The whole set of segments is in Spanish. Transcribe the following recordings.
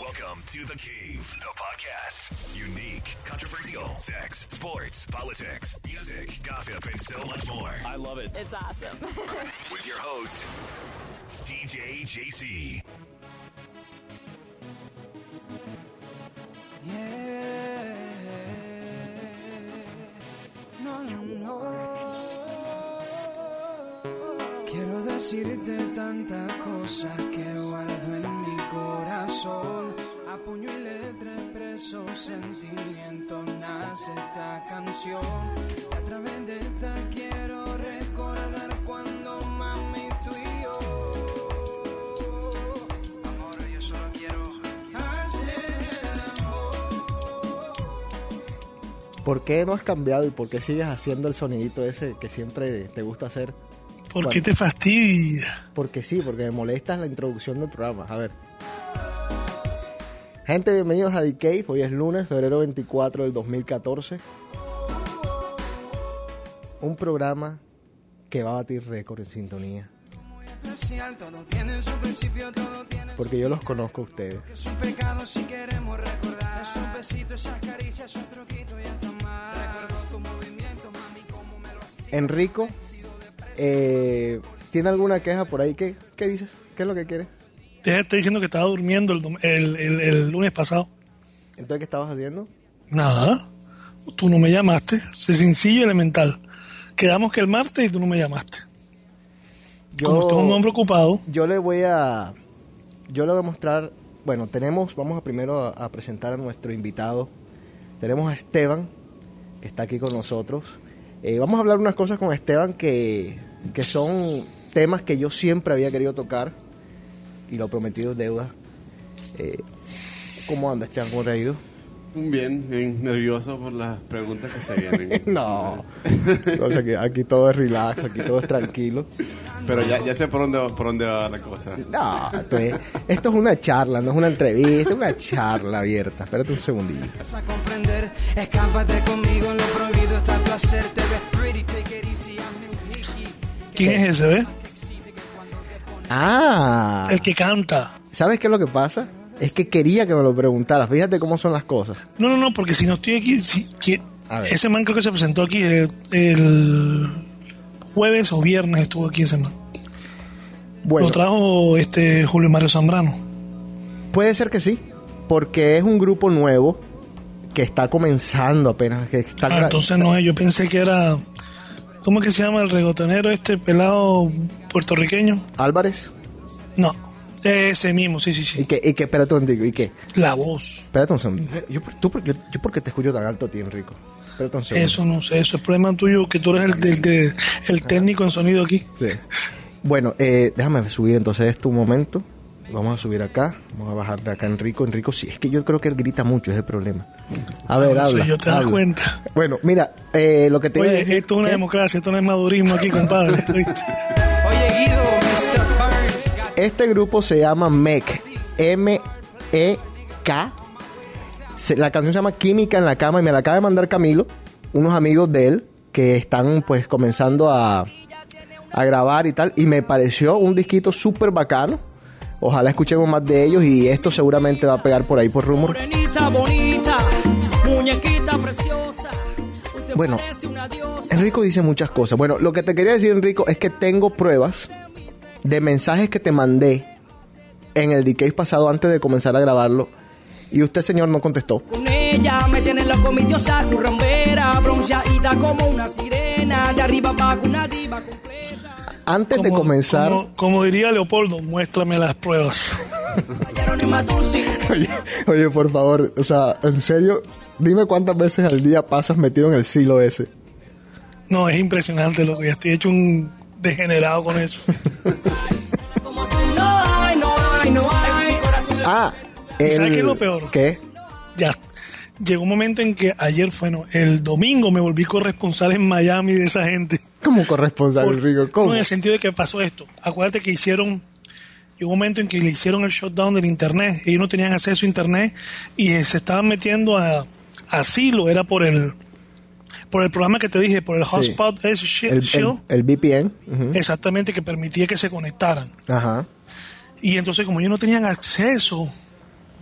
Welcome to The Cave, the podcast. Unique, controversial, sex, sports, politics, music, gossip, and so much more. I love it. It's awesome. With your host, DJ JC. No, no, no. Quiero decirte tantas cosas puño y letra expreso sentimiento nace esta canción. A través de esta quiero recordar cuando mami tú y yo. Amor, yo solo quiero hacer el amor. ¿Por qué no has cambiado y por qué sigues haciendo el sonidito ese que siempre te gusta hacer? ¿Por Bueno. qué te fastidia? Porque sí, porque me molesta la introducción del programa. A ver. Gente, bienvenidos a The Cave. Hoy es lunes, febrero 24 del 2014. Un programa que va a batir récord en sintonía. Porque yo los conozco a ustedes. Enrico, eh, ¿tiene alguna queja por ahí? ¿Qué, ¿Qué dices? ¿Qué es lo que quieres? Te está diciendo que estaba durmiendo el, el- el- el lunes pasado. Entonces, ¿qué estabas haciendo? Nada. Tú no me llamaste. Es sencillo y elemental. Quedamos que el martes y tú no me llamaste. Como estoy un hombre ocupado, yo le voy a yo le voy a mostrar bueno tenemos vamos a primero a, a presentar a nuestro invitado tenemos a Esteban que está aquí con nosotros Eh, vamos a hablar unas cosas con Esteban que, que son temas que yo siempre había querido tocar y lo prometido es deuda Eh, ¿cómo anda Esteban? ¿cómo te ha ido? Bien, bien nervioso por las preguntas que se vienen. no Entonces, aquí, aquí todo es relax aquí todo es tranquilo Pero ya, ya sé por dónde, va- por dónde va la cosa. no esto es, esto es una charla no es una entrevista es una charla abierta espérate un segundillo Vas a comprender, escápate conmigo, en lo prohibido está el placer. Te ves pretty, take it easy, hazme un hickey. ¿quién es ese, ve? Ah, El que canta. ¿sabes qué es lo que pasa? Es que quería que me lo preguntaras. Fíjate cómo son las cosas. No, no, no, porque si no estoy aquí, si- que- A ver. ese man creo que se presentó aquí el, el jueves o viernes estuvo aquí ese man. Bueno, Lo trajo este Julio Mario Zambrano. puede ser que sí, porque es un grupo nuevo que está comenzando apenas. Que está Ah, entonces no es, yo pensé que era. ¿Cómo es que se llama el regotonero este pelado puertorriqueño? Álvarez. No, ese mismo, sí, sí, ¿Y sí. qué? ¿Y qué? Espérate un segundo. ¿Y qué? La voz. Espérate un segundo. Yo, tú, yo, yo porque te escucho tan alto a ti, Enrico. Espérate un segundo. Eso no sé, eso es problema tuyo, que tú eres el, el, el- el técnico en sonido aquí. Sí. Bueno, eh, déjame subir entonces este un momento. Vamos a subir acá. Vamos a bajar de acá Enrico. Enrico, sí, es que yo creo que él grita mucho, es el problema. A ver, habla. yo te das cuenta. Bueno, mira, eh, lo que te iba a Oye, decir- esto es una ¿Qué? democracia, esto no es madurismo aquí, compadre. Este grupo se llama MEC. M-E-K. Se- La canción se llama Química en la cama y me la acaba de mandar Camilo, unos amigos de él que están pues comenzando a, a grabar y tal. Y me pareció un disquito súper bacano. Ojalá escuchemos más de ellos y esto seguramente va a pegar por ahí por rumor. morenita, bonita, muñequita preciosa. Usted Bueno. Enrico dice muchas cosas. Bueno, lo que te quería decir, Enrico, es que tengo pruebas de mensajes que te mandé en el decay pasado antes de comenzar a grabarlo. Y usted, señor, no contestó. Con ella me tiene loco mi diosa currambera, bronceadita como una sirena, de arriba abajo una diva completa. Antes de comenzar. Como, como diría Leopoldo, muéstrame las pruebas. Oye, oye, por favor, o sea, en serio, dime cuántas veces al día pasas metido en el silo ese. No, es impresionante lo que ya estoy hecho un degenerado con eso. Ah, ¿Y sabe el- qué es lo peor? ¿Qué? Ya. Llegó un momento en que ayer fue, no, el domingo me volví corresponsal en Miami de esa gente. Como corresponsal, Por- Enrico. ¿Cómo? No, en el sentido de que pasó esto. Acuérdate que hicieron, llegó un momento en que le hicieron el shutdown del internet. Ellos no tenían acceso a internet y se estaban metiendo a asilo. Era por el, por el programa que te dije, por el Sí. hotspot el, el, shield. el VPN. Exactamente, que permitía que se conectaran. Ajá. Y entonces, como ellos no tenían acceso,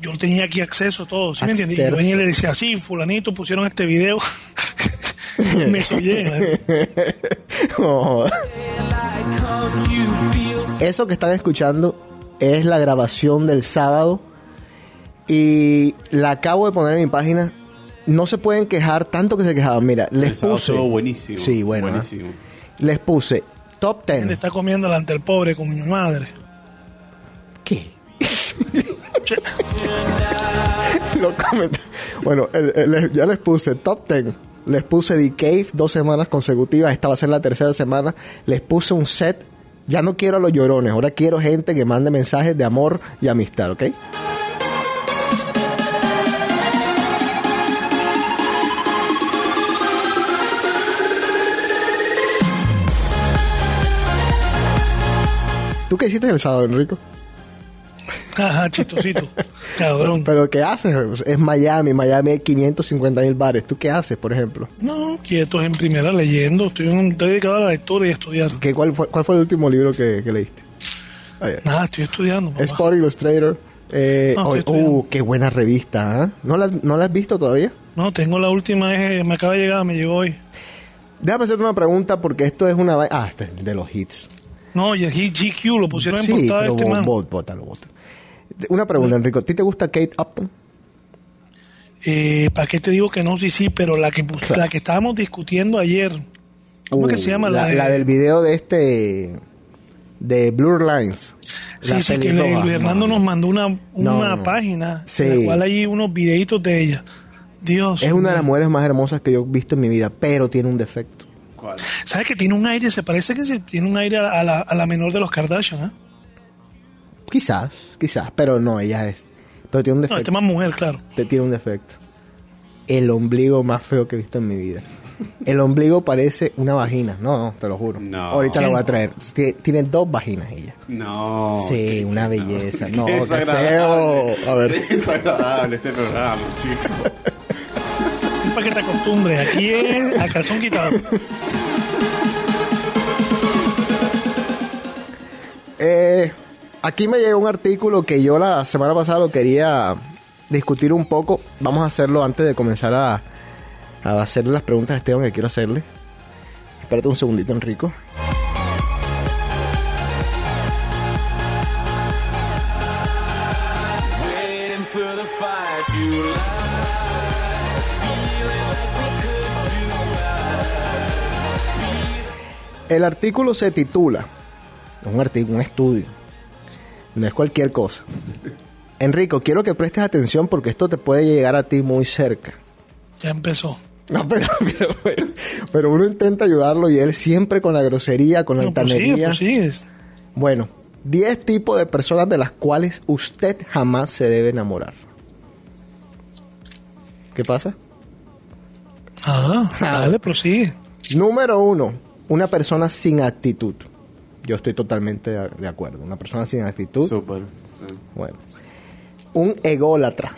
yo tenía aquí acceso a todo, ¿sí me entiendes? Y yo venía y le decía, sí, fulanito, pusieron este video. me soñé. Oh. Eso que están escuchando es la grabación del sábado y la acabo de poner en mi página. No se pueden quejar tanto que se quejaban. Mira, El les sábado puse. buenísimo. Sí, bueno. ¿eh? Les puse top Le 10. está comiendo delante el pobre con mi madre. ¿Qué? Lo Bueno, el- el- ya les puse top 10. Les puse The Cave dos semanas consecutivas. Esta va a ser la tercera semana. Les puse un set. Ya no quiero a los llorones. Ahora quiero gente que mande mensajes de amor y amistad, ¿ok? ¿Tú qué hiciste el sábado, Enrico? Ajá, chistosito. Cabrón. Pero ¿qué haces? Es Miami. Miami hay 550 mil bares. ¿Tú qué haces, por ejemplo? No, quietos en primera leyendo. Estoy, en- estoy dedicado a la lectura y a estudiar. ¿Qué, cuál, fue, ¿Cuál fue el último libro que, que leíste? Ay, Nada, estoy estudiando. papá. Sport Illustrator. Eh, No, oh, uh, qué buena revista. ¿ah? ¿No, la, ¿No la has visto todavía? No, tengo la última, eh, me acaba de llegar, me llegó hoy. Déjame hacerte una pregunta porque esto es una... Ah, este es de los hits. No, y el GQ lo pusieron en Sí, portada pero este man. bot, bótalo, bótalo. Una pregunta, Enrico. ¿A ti te gusta Kate Upton? Eh, ¿Para qué te digo que no? Sí, sí, pero la que, la que estábamos discutiendo ayer. ¿Cómo que Uh, se llama? La, de- la del video de este... De Blur Lines. Sí, sí, que Luis Hernando No, nos mandó una, una No, página Sí. en la cual hay unos videitos de ella. Dios. Es una de las mujeres más hermosas que yo he visto en mi vida, pero tiene un defecto. ¿Sabes que tiene un aire? Se parece que se- tiene un aire a la, a la menor de los Kardashian, ¿eh? Quizás, quizás, pero no, ella es. Pero tiene un No, defecto. este más mujer, claro. Te tiene un defecto. El ombligo más feo que he visto en mi vida. El ombligo parece una vagina. No, no, te lo juro. No. Ahorita la voy a traer. Tie- Tiene dos vaginas ella. No. Sí, qué- una no. belleza. No, Qué qué desagradable. feo. A ver. Qué desagradable este programa, chico. Para que te acostumbres. Aquí es a quitado. Eh, aquí me llegó un artículo que yo la semana pasada lo quería discutir un poco. Vamos a hacerlo antes de comenzar a, a hacerle las preguntas a Esteban que quiero hacerle. Espérate un segundito, Enrico. El artículo se titula, es un artículo, un estudio, no es cualquier cosa. Enrico, quiero que prestes atención porque esto te puede llegar a ti muy cerca. Ya empezó. No, pero, pero, pero, pero uno intenta ayudarlo y él siempre con la grosería, con la No, pues sí, altanería. pues sí, Bueno, 10 tipos de personas de las cuales usted jamás se debe enamorar. ¿Qué pasa? Ah, dale, prosigue. Número uno, una persona sin actitud. Yo estoy totalmente de acuerdo. Una persona sin actitud. Súper. Bueno. Un ególatra.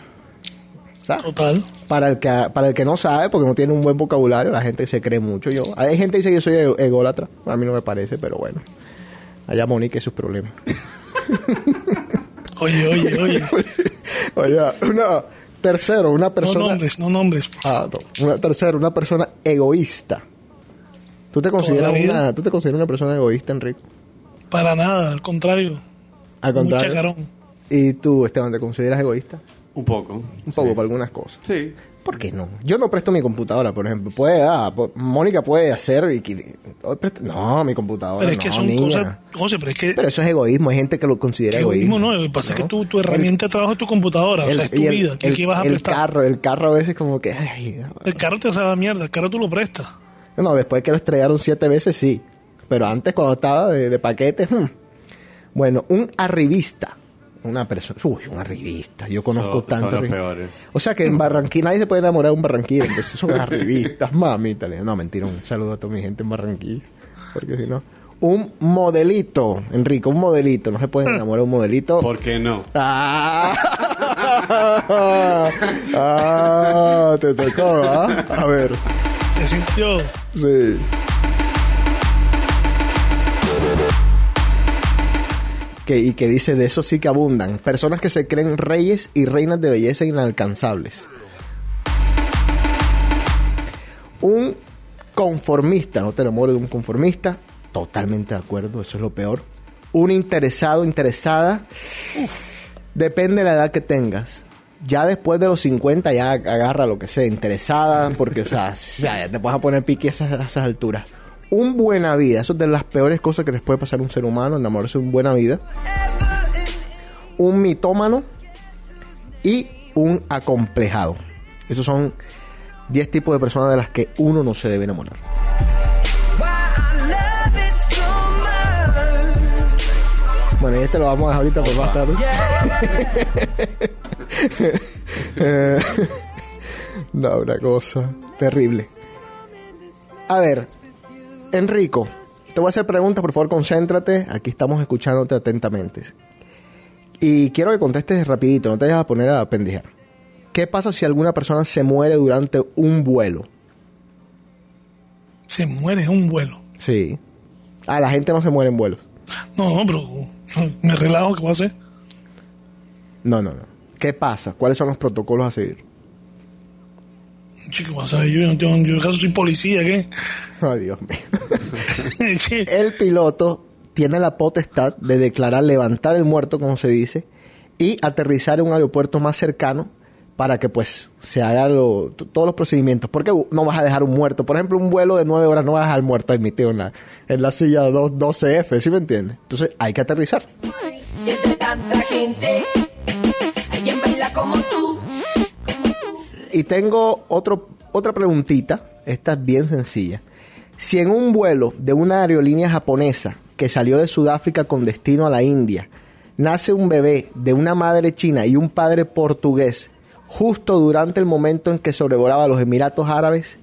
¿Sabes? Total. Para el, que, para el que no sabe, porque no tiene un buen vocabulario, la gente se cree mucho. Yo, hay gente que dice que yo soy ego- ególatra. A mí no me parece, pero bueno. Allá Mónica y sus problemas. Oye, oye, oye. Oye, una, tercero, una No persona... nombres, no nombres. Ah, no. Una, tercero, una persona egoísta. ¿Tú te, consideras la una, ¿Tú te consideras una persona egoísta, Enrique? Para nada, al contrario. Al contrario. chacarón. ¿Y tú, Esteban, te consideras egoísta? Un poco. Un poco Sí. para algunas cosas. Sí. ¿Por qué no? Yo no presto mi computadora, por ejemplo. Puede, ah, Mónica puede hacer y oh, No, mi computadora Pero es no, que son niña. cosas. José, pero es que. Pero eso es egoísmo. Hay gente que lo considera egoísmo egoísmo. no, lo que pasa es que tu, tu herramienta de trabajo es tu computadora, o sea, es tu vida. ¿Qué, el- qué vas a el prestar? carro, el carro a veces como que... ay, El carro te sabe a mierda, el carro tú lo prestas. No, después que lo estrellaron siete veces, sí. Pero antes, cuando estaba de, de paquete... hmm. Bueno, un arribista. Una persona... Uy, un arribista. Yo conozco Son- tanto... Son los arri- peores. O sea que en Barranquilla nadie se puede enamorar de un Barranquilla, entonces son arribistas, mamita. No, mentira, un saludo a toda mi gente en Barranquilla. Porque si no. Un modelito, Enrico, un modelito. No se puede enamorar de un modelito. ¿Por qué no? Ah, ah, te tocó, ¿ah? A ver, Se sintió. sí. que, y que dice, de eso sí que abundan. Personas que se creen reyes y reinas de belleza inalcanzables. Un conformista, no te enamores de un conformista, totalmente de acuerdo, eso es lo peor. Un interesado, interesada, depende de la edad que tengas. Ya después de los 50 ya agarra lo que sea, interesada, porque, o sea, ya te puedes poner pique a esas, a esas alturas. Un buena vida, eso es de las peores cosas que les puede pasar a un ser humano, enamorarse de un buena vida. Un mitómano y un acomplejado. Esos son 10 tipos de personas de las que uno no se debe enamorar. Bueno, y este lo vamos a dejar ahorita por más tarde. Eh, no, una cosa terrible. A ver, Enrico, te voy a hacer preguntas, por favor, concéntrate. Aquí estamos escuchándote atentamente. Y quiero que contestes rapidito, no te vayas a poner a pendejar. ¿Qué pasa si alguna persona se muere durante un vuelo? Se muere en un vuelo. Sí. Ah, la gente no se muere en vuelos. No, no, pero me relajo, ¿qué voy a hacer? No, no, no. ¿Qué pasa? ¿Cuáles son los protocolos a seguir? Chico, vas a ver, yo, yo, yo, yo acaso soy policía, ¿qué? Ay, Dios mío. El piloto tiene la potestad de declarar levantar el muerto, como se dice, y aterrizar en un aeropuerto más cercano para que pues se haga lo- todos los procedimientos. Porque no vas a dejar un muerto. Por ejemplo, un vuelo de nueve horas no vas a dejar muerto ahí metido en la, en la silla 2, 12F, ¿sí me entiendes? Entonces hay que aterrizar. Si entre tanta gente, Y tengo otro, otra preguntita, esta es bien sencilla. Si en un vuelo de una aerolínea japonesa que salió de Sudáfrica con destino a la India, nace un bebé de una madre china y un padre portugués, justo durante el momento en que sobrevolaba los Emiratos Árabes,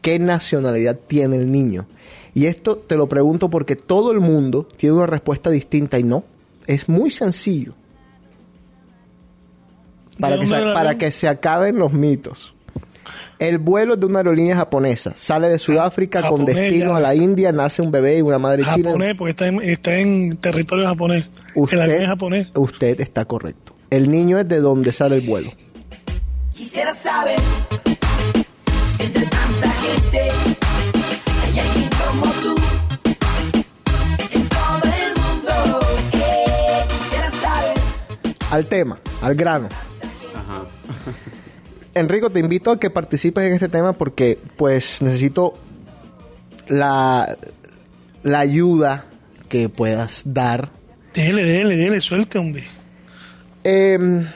¿qué nacionalidad tiene el niño? Y esto te lo pregunto porque todo el mundo tiene una respuesta distinta y no, es muy sencillo. Para ¿De que, se, el para que se acaben los mitos. El vuelo es de una aerolínea japonesa. Sale de Sudáfrica con Japonés, destino ya. a la India, nace un bebé y una madre china. japonés, porque está en, está en territorio japonés. el avión es japonés. usted está correcto. El niño es de donde sale el vuelo. Quisiera saber si entre tanta gente hay alguien como tú. En todo el mundo, eh, quisiera saber. Al tema, al grano. Enrico, te invito a que participes en este tema porque pues necesito la, la ayuda que puedas dar. Dele, dele, dele, suelte, hombre. Eh,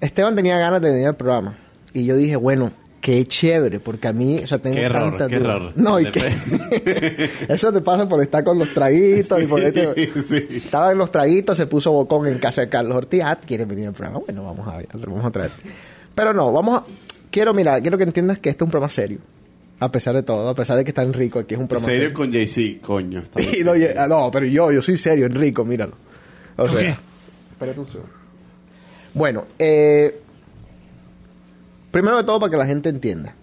Esteban tenía ganas de venir al programa y yo dije, bueno, qué chévere, porque a mí, o sea, tengo Qué error, tantas qué error. No, y De que eso te pasa por estar con los traguitos y por este- Sí. Estaba en los traguitos, se puso bocón en casa de Carlos Ortiz. Ah, ¿quieres venir al programa? Bueno, vamos a ver, vamos a traer. Pero no, vamos a... Quiero, mira, quiero que entiendas que este es un programa serio. A pesar de todo, a pesar de que está Enrico aquí, es un programa Serio serio. con Jay-Z, coño. está bien. Y no, oye, ah, no, pero yo, yo soy serio, Enrico, míralo. O sea, qué? espérate un segundo. Bueno, eh, primero de todo para que la gente entienda.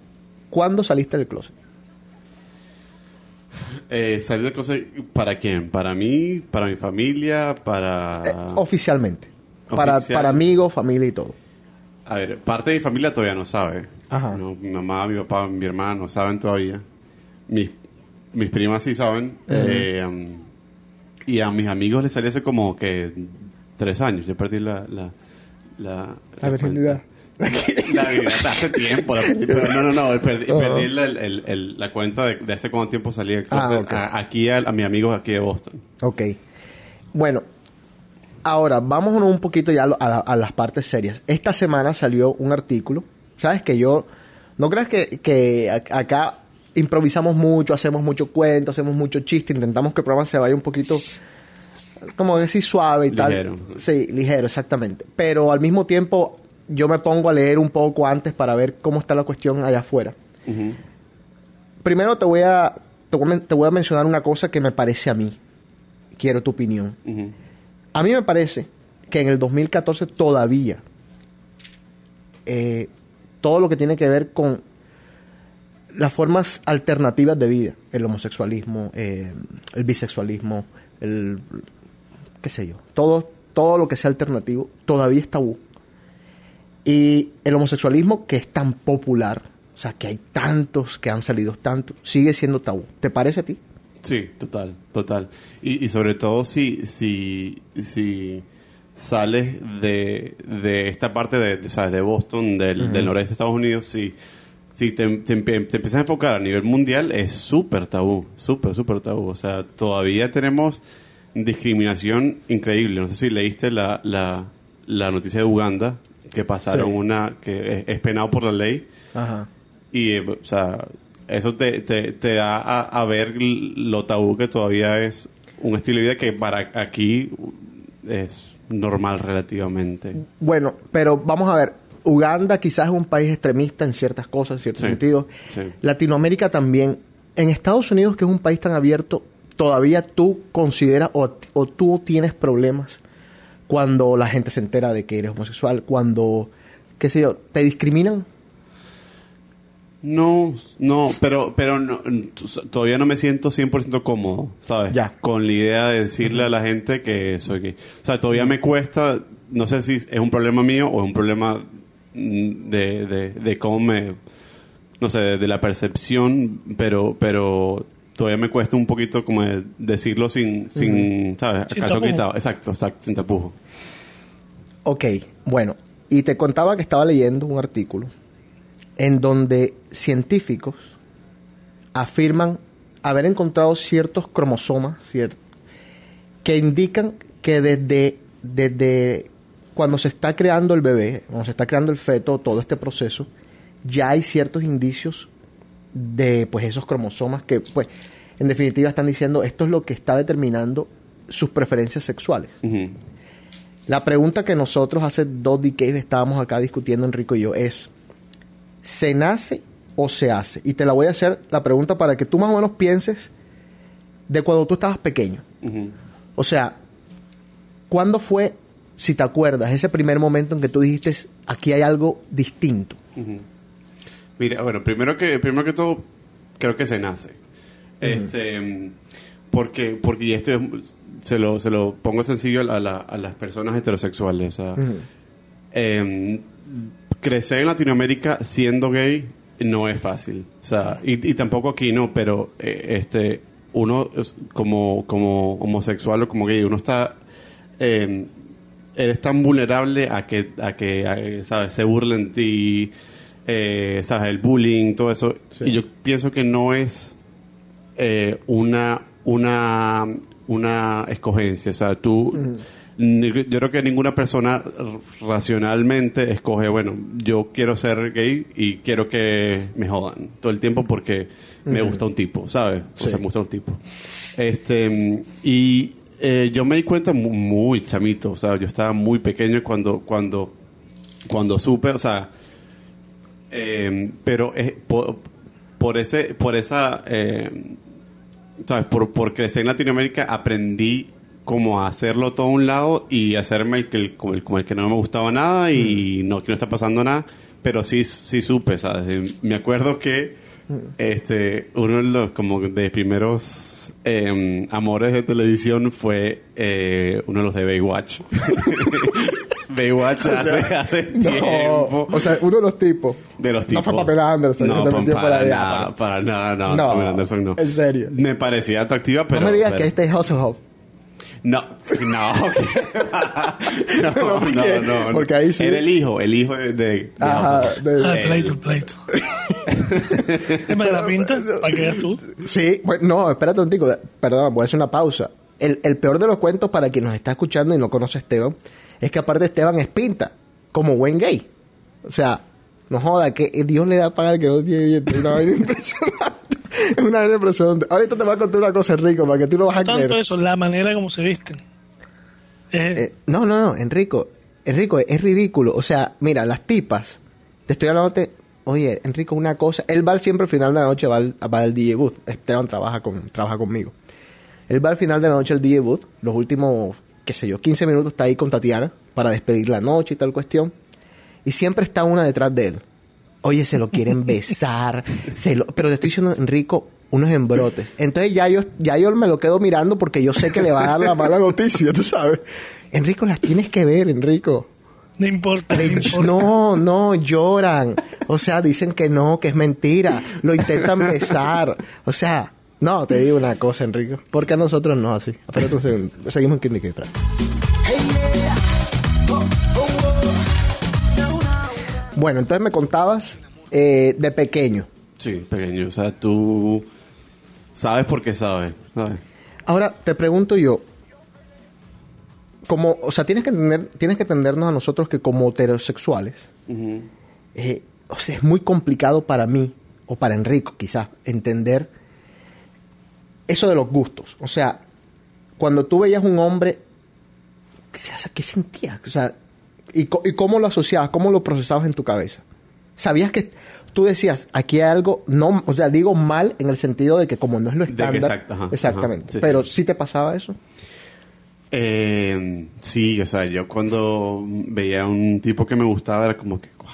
¿Cuándo saliste del closet? Eh, ¿Salir del closet para quién? ¿Para mí? ¿Para mi familia? ¿Para...? Eh, oficialmente. Para, para amigos, familia y todo. A ver, parte de mi familia todavía no sabe. Ajá. No, mi mamá, mi papá, mi hermana no saben todavía. Mis, mis primas sí saben. Eh, um, y a mis amigos les salí hace como que tres años. Yo perdí la... La, la, La virginidad. La virginidad hace tiempo. la perdí, pero no, no, no. Perdí, perdí la, el- el- la cuenta de, de hace cuánto tiempo salí Ah, a- aquí a, a mis amigos aquí de Boston. Ok. Bueno, ahora vámonos un poquito ya a, a la- a las partes serias. Esta semana salió un artículo. Sabes que yo. No creas que, acá improvisamos mucho, hacemos mucho cuento, hacemos mucho chiste, intentamos que el programa se vaya un poquito. Como decir suave y Ligero. tal. Sí, ligero, exactamente. Pero al mismo tiempo, yo me pongo a leer un poco antes para ver cómo está la cuestión allá afuera. Primero te voy a. Te voy a, men- te voy a mencionar una cosa que me parece a mí. Quiero tu opinión. A mí me parece que en el 2014 todavía eh, todo lo que tiene que ver con las formas alternativas de vida, el homosexualismo, eh, el bisexualismo, el qué sé yo, todo, todo lo que sea alternativo todavía es tabú. Y el homosexualismo que es tan popular, o sea, que hay tantos que han salido tanto, sigue siendo tabú. ¿Te parece a ti? Sí, total, total. Y, y sobre todo si, si, si sales de, de esta parte de, de, ¿sabes? de Boston, del, del noreste de Estados Unidos, si, si te, te, te empiezas a enfocar a nivel mundial, es súper tabú, súper, súper tabú. O sea, todavía tenemos discriminación increíble. No sé si leíste la, la, la noticia de Uganda, que pasaron Sí. una, que es, es penado por la ley. Ajá. Y, eh, o sea, eso te, te, te da a, a ver lo tabú que todavía es un estilo de vida que para aquí es normal relativamente. Bueno, pero vamos a ver. Uganda quizás es un país extremista en ciertas cosas, en ciertos Sí, sentidos. sí. Latinoamérica también. En Estados Unidos, que es un país tan abierto, todavía tú consideras o, o tú tienes problemas cuando la gente se entera de que eres homosexual, cuando, qué sé yo, te discriminan. No, no, pero, pero no, todavía no me siento 100% cómodo, ¿sabes? Ya. Con la idea de decirle a la gente que soy gay. O sea, todavía me cuesta, no sé si es un problema mío o es un problema mm, de, de, de cómo me, no sé, de, de la percepción, pero, pero todavía me cuesta un poquito como de decirlo sin, sin ¿sabes? Sin quitado. Exacto, exacto, sin tapujo. Ok, bueno, y te contaba que estaba leyendo un artículo en donde científicos afirman haber encontrado ciertos cromosomas cier- que indican que desde, desde cuando se está creando el bebé, cuando se está creando el feto, todo este proceso, ya hay ciertos indicios de pues esos cromosomas que pues en definitiva están diciendo esto es lo que está determinando sus preferencias sexuales. La pregunta que nosotros hace dos decades estábamos acá discutiendo Enrico y yo es, ¿se nace o se hace? Y te la voy a hacer la pregunta para que tú más o menos pienses de cuando tú estabas pequeño. O sea, ¿cuándo fue, si te acuerdas, ese primer momento en que tú dijiste, aquí hay algo distinto? Mira, bueno, primero que, primero que todo, creo que se nace. Este, porque, porque y esto es- se lo, se lo pongo sencillo a, la- a las personas heterosexuales. O sea, crecer en Latinoamérica siendo gay no es fácil. O sea, y, y tampoco aquí no, pero eh, este, uno como, como homosexual o como gay, uno está em, eres tan vulnerable a que, a que a- ¿sabes? se burlen de ti, eh, ¿sabes? el bullying, todo eso. Sí. Y yo pienso que no es eh, una, una, una escogencia. O sea, tú, yo creo que ninguna persona racionalmente escoge, bueno, yo quiero ser gay y quiero que me jodan todo el tiempo porque me gusta un tipo, ¿sabes? O Sí. sea, me gusta un tipo. Este, y eh, yo me di cuenta mu- muy, chamito, o sea, yo estaba muy pequeño cuando, cuando, cuando supe, o sea, eh, pero eh, por, por ese, por esa, eh, ¿sabes? Por, por crecer en Latinoamérica aprendí como hacerlo todo a un lado y hacerme el que, el- como, el, como el que no me gustaba nada y no, que no está pasando nada, pero sí, sí supe, ¿sabes? Me acuerdo que este, uno de los como de primeros eh, amores de televisión fue eh, uno de los de Baywatch. Baywatch hace, hace tiempo. o sea, uno de los tipos. De los tipos. No fue Pamela Anderson, No, metió para, por allá. nada, para nada, no, No, Pamela Anderson no. en serio. Me parecía atractiva, pero... no me digas pero- que este es Hasselhoff. No, no. no, No, no. Porque ahí sí- Era el hijo, el hijo de... de- de Ajá, of- de- Ah, el Eh, pleito, el pleito. Es más, la pinta, para que veas tú. Sí, bueno, no, espérate un tico. Perdón, voy a hacer una pausa. El, el peor de los cuentos para quien nos está escuchando y no conoce a Esteban es que aparte Esteban es pinta, como buen gay. O sea, no joda, que Dios le da a pagar que no tiene dientes. Una vaina impresionante. Es una vaina impresionante. Ahorita te voy a contar una cosa, Enrico, para que tú lo vas a Tanto creer. eso, la manera como se visten. Eh, no, no, no, Enrico. Enrico, es ridículo. O sea, mira, las tipas. Te estoy hablando. de- Oye, Enrico, una cosa. Él va siempre al final de la noche, va al, va al DJ booth. Esteban trabaja, con, trabaja conmigo. Él va al final de la noche al DJ booth. Los últimos, qué sé yo, 15 minutos está ahí con Tatiana para despedir la noche y tal cuestión. Y siempre está una detrás de él. Oye, se lo quieren besar. se lo, pero te estoy diciendo, Enrico, unos embrotes. Entonces ya yo, ya yo me lo quedo mirando porque yo sé que le va a dar la mala noticia, tú sabes. Enrico, las tienes que ver, Enrico. No importa, no importa. No, no, lloran. O sea, dicen que no, que es mentira. Lo intentan besar. O sea, no, te digo una cosa, Enrico. Porque a nosotros no así. Espérate un segundo. Seguimos en Kindy Bueno, entonces me contabas eh, de pequeño. Sí, pequeño. O sea, tú sabes por qué sabes. ¿sabes? Ahora te pregunto yo, como, o sea, tienes que entender, tienes que entendernos a nosotros que como heterosexuales, eh, o sea, es muy complicado para mí o para Enrico, quizás, entender eso de los gustos. O sea, cuando tú veías un hombre, o sea, ¿qué sentías? O sea, ¿y, y cómo lo asociabas? ¿Cómo lo procesabas en tu cabeza? ¿Sabías que tú decías, aquí hay algo, no, o sea, digo mal en el sentido de que como no es lo estándar, exacto, ajá, exactamente, ajá, sí, pero sí. sí te pasaba eso? Eh, sí, o sea, yo cuando veía a un tipo que me gustaba era como que, wow,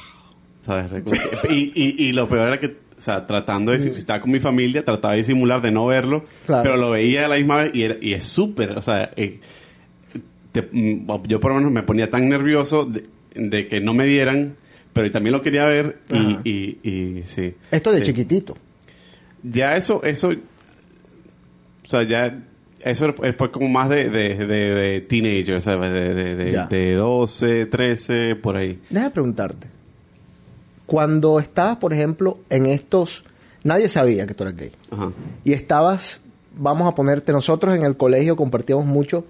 ¿sabes? Y, y, y lo peor era que, o sea, tratando de, si estaba con mi familia, trataba de disimular, de no verlo, Claro. pero lo veía a la misma vez y, era- y es súper, o sea, eh, te- mm, yo por lo menos me ponía tan nervioso de, de que no me vieran, pero también lo quería ver y, Ajá. y, y sí. Esto de Sí. chiquitito. Ya eso, eso, o sea, ya, eso fue, como más de, de, de, de teenager, ¿sabes? De, de, de, Ya. de 12, 13, por ahí. Déjame preguntarte. Cuando estabas, por ejemplo, en estos... Nadie sabía que tú eras gay. Ajá. Y estabas, vamos a ponerte, nosotros en el colegio compartíamos mucho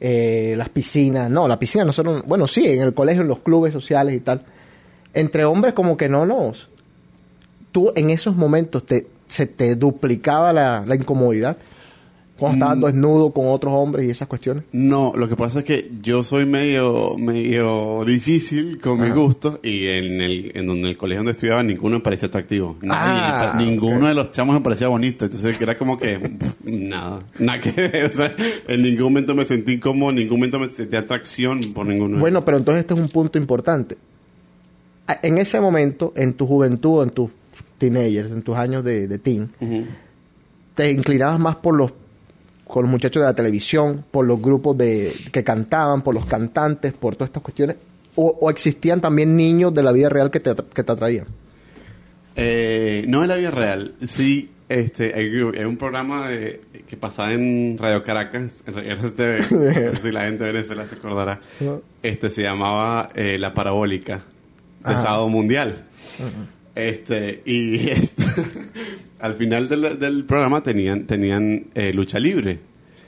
eh, las piscinas. No, la piscina nosotros... Bueno, sí, en el colegio, en los clubes sociales y tal. Entre hombres como que no nos... Tú en esos momentos te, se te duplicaba la, la incomodidad. Cuando estabas Mm. desnudo con otros hombres y esas cuestiones. No, lo que pasa es que yo soy medio, medio difícil con mis gustos y en el, en donde el colegio donde estudiaba ninguno me parecía atractivo. Nadie, Ah, ninguno de los chamos me parecía bonito. Entonces era como que pff, nada, nada que ver. O sea, en ningún momento me sentí incómodo, en ningún momento me sentí atracción por ninguno. de Bueno, pero entonces este es un punto importante. En ese momento, en tu juventud, en tus teenagers, en tus años de, de teen, te inclinabas más por los, con los muchachos de la televisión, por los grupos de, que cantaban, por los cantantes, por todas estas cuestiones, o, o existían también niños de la vida real que te, que te atraían. Eh, no en la vida real. Sí, este, hay, hay un programa de- que pasaba en Radio Caracas, en RCTV, si la gente de Venezuela se acordará. Este se llamaba eh, La Parabólica de Ajá. Sábado Mundial. Este, y este, al final del, del programa tenían, tenían eh, lucha libre.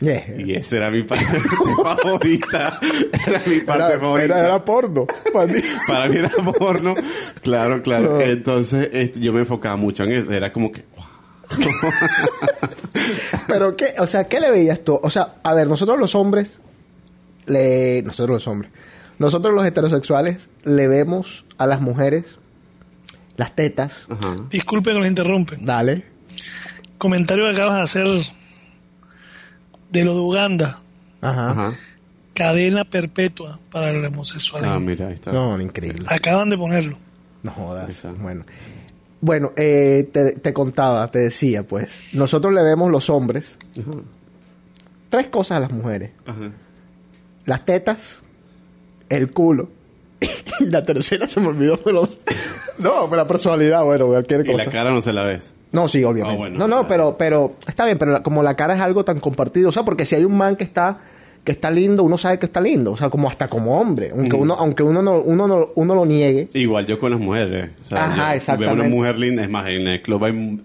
Yeah. Y esa era mi parte favorita. Era mi parte Era, favorita. era- era porno. para mí. Para mí era porno. Claro, claro. No. Entonces, este, yo me enfocaba mucho en eso. Era como que, wow. Pero qué, o sea, ¿qué le veías tú? O sea, a ver, nosotros los hombres, le, nosotros los hombres, nosotros los heterosexuales le vemos a las mujeres las tetas, Ajá. Disculpe que los interrumpen. dale, Comentario que acabas de hacer de lo de Uganda. ajá, Ajá. Cadena perpetua para el homosexualismo. Ah, mira, ahí está. no, increíble, Acaban de ponerlo. no jodas, Exacto. bueno, bueno, eh, te, te contaba, te decía, pues, nosotros le vemos los hombres Ajá. tres cosas a las mujeres, Ajá. las tetas, el culo y la tercera se me olvidó, pero no, pero la personalidad, bueno, cualquier Y cosa. la cara no se la ves. No, sí, obviamente. Ah, bueno, no, no, claro. pero, pero está bien, pero la- como la cara es algo tan compartido, o sea, porque si hay un man que está que está lindo, uno sabe que está lindo, o sea, como hasta como hombre, aunque Mm. uno aunque uno no uno no, uno lo niegue. Igual yo con las mujeres. O sea, Ajá, yo Veo exactamente. una mujer linda. Es más, en el club hay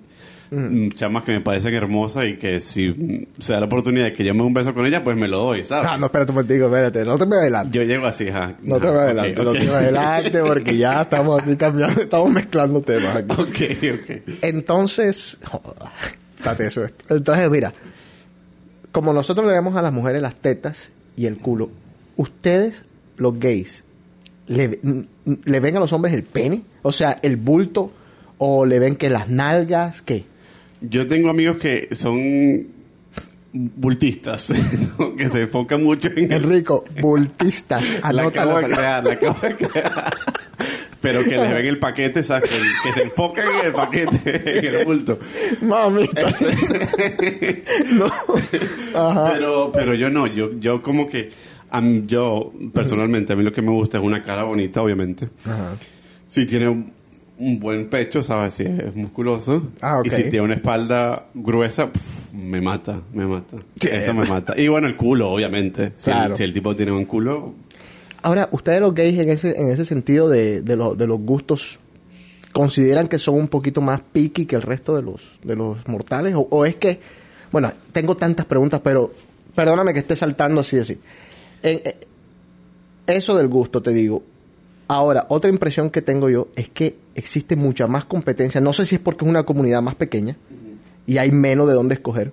mm, chamas que me parecen hermosas y que si mm, se da la oportunidad de que yo me dé un beso con ella, pues me lo doy, ¿sabes? Ah, no, espérate un momentico, espérate, no te me adelantes. Yo llego así, ajá. No te Ajá, me adelantes, no ok. te me adelantes porque ya estamos aquí cambiando, estamos mezclando temas aquí. ok, ok. Entonces, estate eso. Entonces, mira, como nosotros le vemos a las mujeres las tetas y el culo, ustedes, los gays, le, le ven a los hombres el pene, o sea, el bulto, o le ven que las nalgas, ¿qué? Yo tengo amigos que son bultistas, ¿no? que se enfocan mucho en el... Enrico, bultistas, La anota acabo la de palabra. crear, la acabo de crear. pero que les ven el paquete, ¿sabes? Que, que se enfoquen en el paquete, en el bulto. Mamita. no. Ajá. Pero, pero yo no, yo, yo como que, a mí- yo personalmente, a mí lo que me gusta es una cara bonita, obviamente. Ajá. Si tiene un, buen pecho, ¿sabes? Si es musculoso. Ah, ok. Y si tiene una espalda gruesa, me mata, me mata. Eso me mata. Y bueno, el culo, obviamente. Si, el, si el tipo tiene un culo, Ahora, ustedes los gays en ese, en ese sentido de, de, lo- de los gustos, ¿consideran que son un poquito más picky que el resto de los, de los mortales? O, o es que, bueno, tengo tantas preguntas, pero perdóname que esté saltando así, así. En- eh, eso del gusto, te digo. Ahora, otra impresión que tengo yo es que existe mucha más competencia. No sé si es porque es una comunidad más pequeña y hay menos de dónde escoger,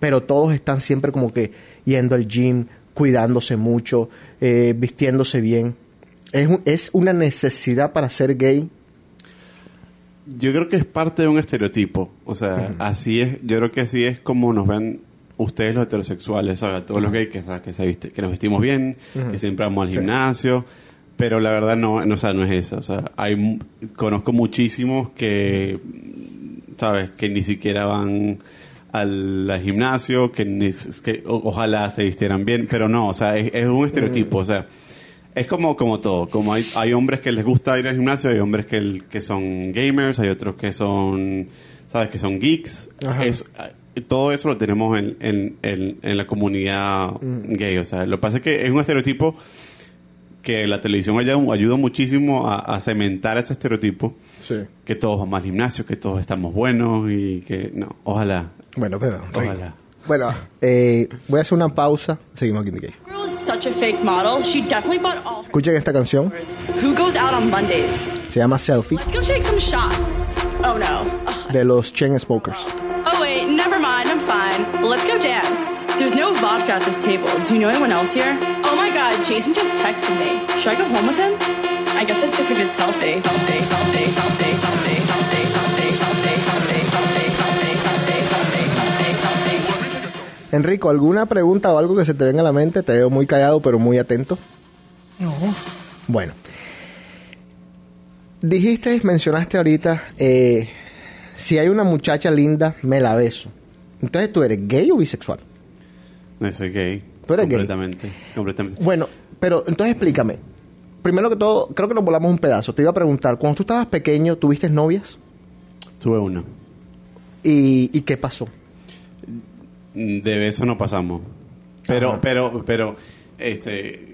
pero todos están siempre como que yendo al gym, cuidándose mucho, eh, vistiéndose bien. Es, un- es una necesidad para ser gay. Yo creo que es parte de un estereotipo. O sea, así es, yo creo que así es como nos ven ustedes los heterosexuales, ¿sabes? Todos los gays que, ¿sabes? que, se viste, que nos vestimos bien, que siempre vamos al gimnasio. Pero la verdad no, no, o sea, no es eso. O sea, hay, conozco muchísimos que, ¿sabes? Que ni siquiera van al, al gimnasio, que, ni, es que o- ojalá se vistieran bien, pero no, o sea, es, es un estereotipo. O sea, es como, como todo, como hay, hay hombres que les gusta ir al gimnasio, hay hombres que, que son gamers, hay otros que son, ¿sabes? Que son geeks. Ajá. Es, todo eso lo tenemos en, en, en, en la comunidad gay. O sea, lo que pasa es que es un estereotipo que la televisión ayuda, ayuda muchísimo a, a cementar ese estereotipo. Sí. Que todos vamos al gimnasio, que todos estamos buenos y que, no, ojalá, Bueno, pero... ojalá. Bueno, eh, voy a hacer una pausa. Seguimos aquí en The Gay. Girl is such a fake model. She definitely bought all her Escuchen esta canción. followers. Who goes out on Mondays? Se llama Selfie Let's go take some shots. Oh no. De los Chain Smokers. Never mind. I'm fine. Let's go dance. There's no vodka at this table. Do you know anyone else here? Oh my god, Jason just texted me. Should I go home with him? I guess I took a good selfie. Selfie, selfie, selfie, selfie, selfie, selfie, selfie, selfie, selfie, selfie, selfie, selfie, selfie, selfie. Enrico, ¿alguna pregunta o algo que se te venga a la mente? Te veo muy callado, pero muy atento. No. Bueno. Dijiste, mencionaste ahorita, eh, si hay una muchacha linda, me la beso. Entonces, ¿tú eres gay o bisexual? No soy gay. Tú eres gay. completamente, Completamente. Bueno, pero entonces explícame. Primero que todo, creo que nos volamos un pedazo. Te iba a preguntar, cuando tú estabas pequeño, ¿tuviste novias? Tuve uno. ¿Y, y qué pasó? De beso no pasamos. Pero, Ajá. pero, pero, este,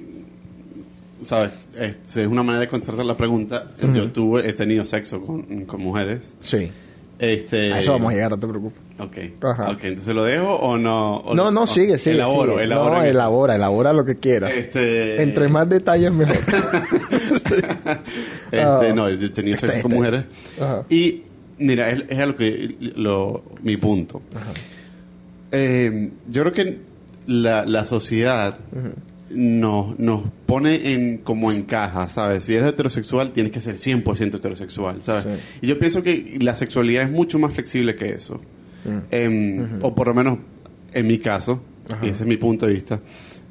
sabes, Este, es una manera de contestar la pregunta. Yo tuve, he tenido sexo con, con mujeres. Sí. Este, A eso vamos a llegar, no te preocupes. Ok. Ajá. Ok, entonces lo dejo o no. o No, no, o- sigue, sigue. Elaboro, sigue. elaboro. No, eso. elabora, elabora lo que quieras. Este, Entre más detalles, mejor. Este, Ah. no, yo he tenido Este, sexo con este. mujeres. Ajá. Y, mira, es, es a lo que, lo, mi punto. Eh, yo creo que la, la sociedad nos, nos pone en como en caja, ¿sabes? Si eres heterosexual, tienes que ser 100% heterosexual, ¿sabes? Sí. Y yo pienso que la sexualidad es mucho más flexible que eso. Em, O por lo menos en mi caso, y ese es mi punto de vista.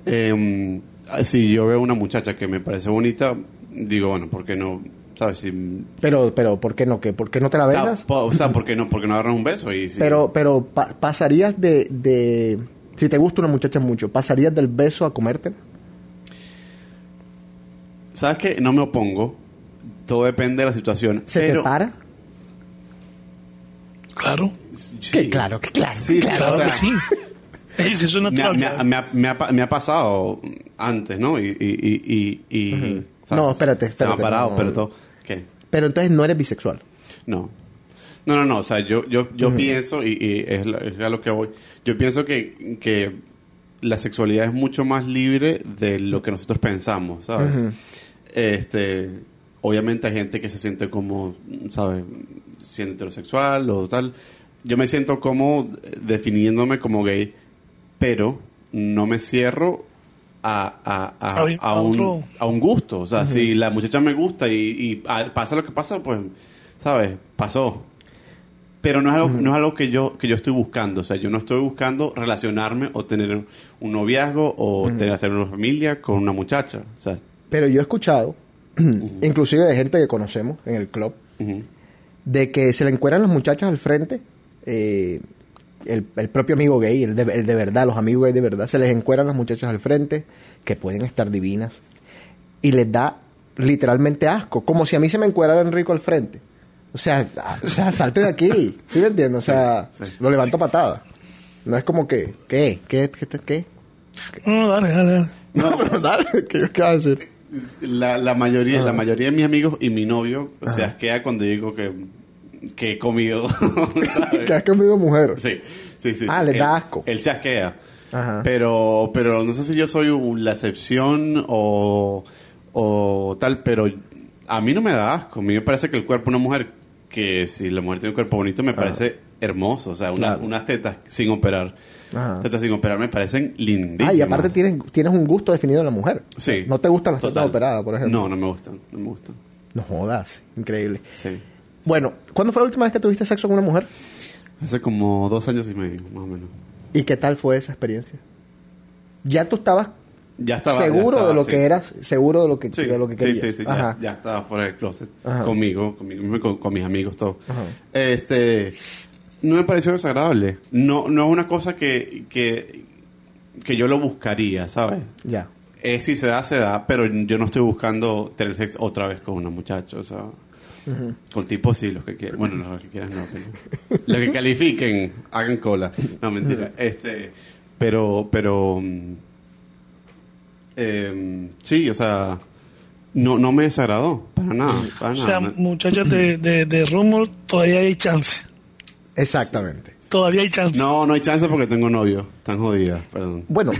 em, si yo veo una muchacha que me parece bonita, digo, bueno, ¿por qué no? ¿Sabes? Si, Pero, pero, ¿por qué no? ¿Qué? ¿Por qué no te la o sea, besas? o sea, ¿por qué no, por qué no agarras un beso? Y si- Pero, pero pa- pasarías de, de... Si te gusta una muchacha mucho, ¿pasarías del beso a comerte? ¿Sabes qué? No me opongo. Todo depende de la situación. ¿Se pero- te para? Claro. Sí. Claro, que claro. Sí, Claro o sea, que sí. Es me, ha, natural. me ha- me ha- me ha pa- me ha pasado antes, ¿no? Y, y, y, y- y- ¿sabes? No, espérate, Se me ha espérate, parado, no. pero todo. ¿Qué? Pero entonces no eres bisexual. No. No, no, no. O sea, yo, yo, yo pienso, y, y es, la- es a lo que voy, yo pienso que, que la sexualidad es mucho más libre de lo que nosotros pensamos, ¿sabes? Este, obviamente hay gente que se siente como, ¿sabes? Siendo heterosexual o tal. Yo me siento como definiéndome como gay, pero no me cierro a, a, a, A- un, a un gusto. O sea, si la muchacha me gusta y, y, ah, pasa lo que pasa, pues, ¿sabes? Pasó. Pero no es algo, no es algo que yo que yo estoy buscando. O sea, yo no estoy buscando relacionarme o tener un noviazgo o tener hacer una familia con una muchacha. O sea, Pero yo he escuchado inclusive de gente que conocemos en el club, de que se le encueran las muchachas al frente, eh, el, el propio amigo gay, el de, el de verdad, los amigos gay de verdad, se les encueran las muchachas al frente, que pueden estar divinas, y les da literalmente asco, como si a mí se me encuerara Enrico al frente. O sea, ah, o sea salte de aquí, ¿sí me entiendes? O sea, Sí, sí. lo levanto a patada. No es como que, ¿qué? ¿Qué? ¿Qué? ¿Qué? qué? No, no, dale, dale, dale. No, pero ¿sabes? ¿Qué, qué vas a decir? La, la mayoría, la mayoría de mis amigos y mi novio se asquea cuando digo que, que he comido. Que has comido mujer. Sí, sí, sí. Ah, le da asco. Él se asquea. Ajá. Pero, pero no sé si yo soy la excepción o, o tal, pero a mí no me da asco. A mí me parece que el cuerpo de una mujer, que si la mujer tiene un cuerpo bonito, me parece hermoso. O sea, una- Claro. unas tetas sin operar. Ajá. Tetas sin operar me parecen lindísimas. Ah, y aparte tienes, tienes un gusto definido en la mujer. Sí. No te gustan las tetas operadas, por ejemplo. No, no me gustan. No me gustan. No jodas. Increíble. Sí. Bueno, ¿cuándo fue la última vez que tuviste sexo con una mujer? Hace como dos años y medio, más o menos. ¿Y qué tal fue esa experiencia? ¿Ya tú estabas Ya estaba. seguro ya estaba, de lo sí. que eras? ¿Seguro de lo que, Sí, de lo que sí, querías? sí, sí, ya, Ajá. ya estaba fuera del closet. Ajá. Conmigo, conmigo, con, con mis amigos, todo. Ajá. Este, no me pareció desagradable. No, no es una cosa que, que, que yo lo buscaría, ¿sabes? Ya. Eh, si se da, se da, pero yo no estoy buscando tener sexo otra vez con una muchacha, o sea... Con tipos sí, los que quieran. Bueno, no, los que quieran no, pero... los que califiquen, hagan cola. No, mentira. Este, pero, pero... em, sí, o sea... No, no me desagradó, para nada, para O nada. sea, muchachas de, de, de Rumor, todavía hay chance. Exactamente. Todavía hay chance. No, no hay chance porque tengo novio. Están jodidas, perdón. Bueno,